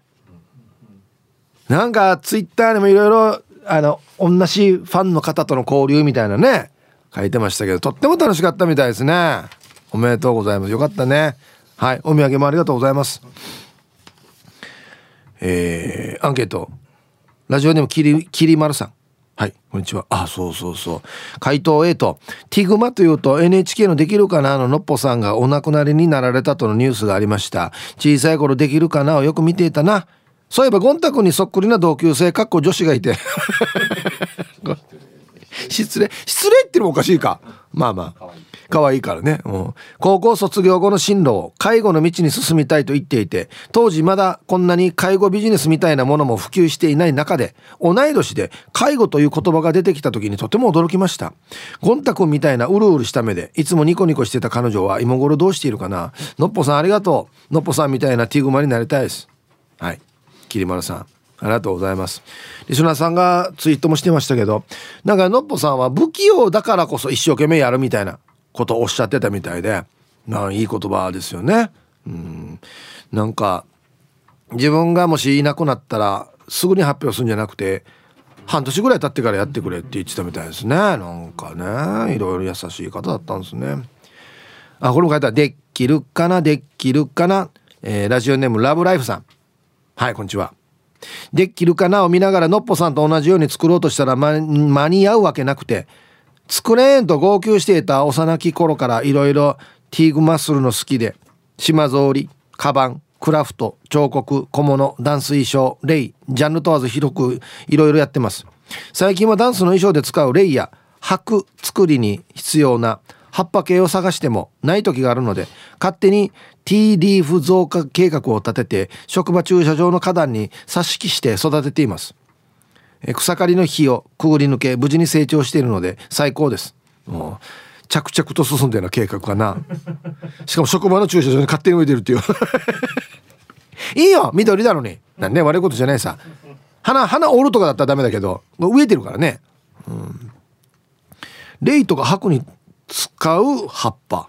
なんかツイッターでもいろいろあの同じファンの方との交流みたいなね書いてましたけどとっても楽しかったみたいですね。おめでとうございます。よかったね。はい。お土産もありがとうございます。えー、アンケート。ラジオネームきりきりまるさん。はい、こんにちは。あ、そうそうそう。回答 A と、ティグマというと NHK のできるかなののっぽさんがお亡くなりになられたとのニュースがありました。小さい頃できるかなをよく見ていたな。そういえばゴン太君にそっくりな同級生かっこ女子がいて。[laughs] 失礼。失礼ってのもおかしいか。まあまあ。可愛いからね、うん、高校卒業後の進路を介護の道に進みたいと言っていて当時まだこんなに介護ビジネスみたいなものも普及していない中で同い年で介護という言葉が出てきた時にとても驚きました。ゴン太くんみたいなうるうるした目でいつもニコニコしてた彼女は今頃どうしているかな。のっぽさんありがとう。のっぽさんみたいなティグマになりたいです。はいきりまるさんありがとうございます。リスナーさんがツイートもしてましたけどなんかのっぽさんは不器用だからこそ一生懸命やるみたいなことをおっしゃってたみたいでないい言葉ですよね。うん。なんか自分がもしいなくなったらすぐに発表するんじゃなくて半年ぐらい経ってからやってくれって言ってたみたいですね。なんかねいろいろ優しい方だったんですね。あこれも書いたできるかなできるかな、えー、ラジオネームラブライフさん。はいこんにちは。できるかなを見ながらのっぽさんと同じように作ろうとしたら間に合うわけなくて作れんと号泣していた幼き頃からいろいろティーグマッスルの好きで島ぞうりカバンクラフト彫刻小物ダンス衣装レイジャンル問わず広くいろいろやってます。最近はダンスの衣装で使うレイや箔作りに必要な葉っぱ系を探してもない時があるので勝手に T リーフ増加計画を立てて職場駐車場の花壇に挿し木して育てています。草刈りの火をくぐり抜け無事に成長しているので最高です。もう着々と進んでるな計画かな。[laughs] しかも職場の駐車場に勝手に植えてるっていう。[laughs] いいよ緑だのに。なんね悪いことじゃないさ。花花折るとかだったらダメだけど植えてるからね、うん、レイとか白に使う葉っぱ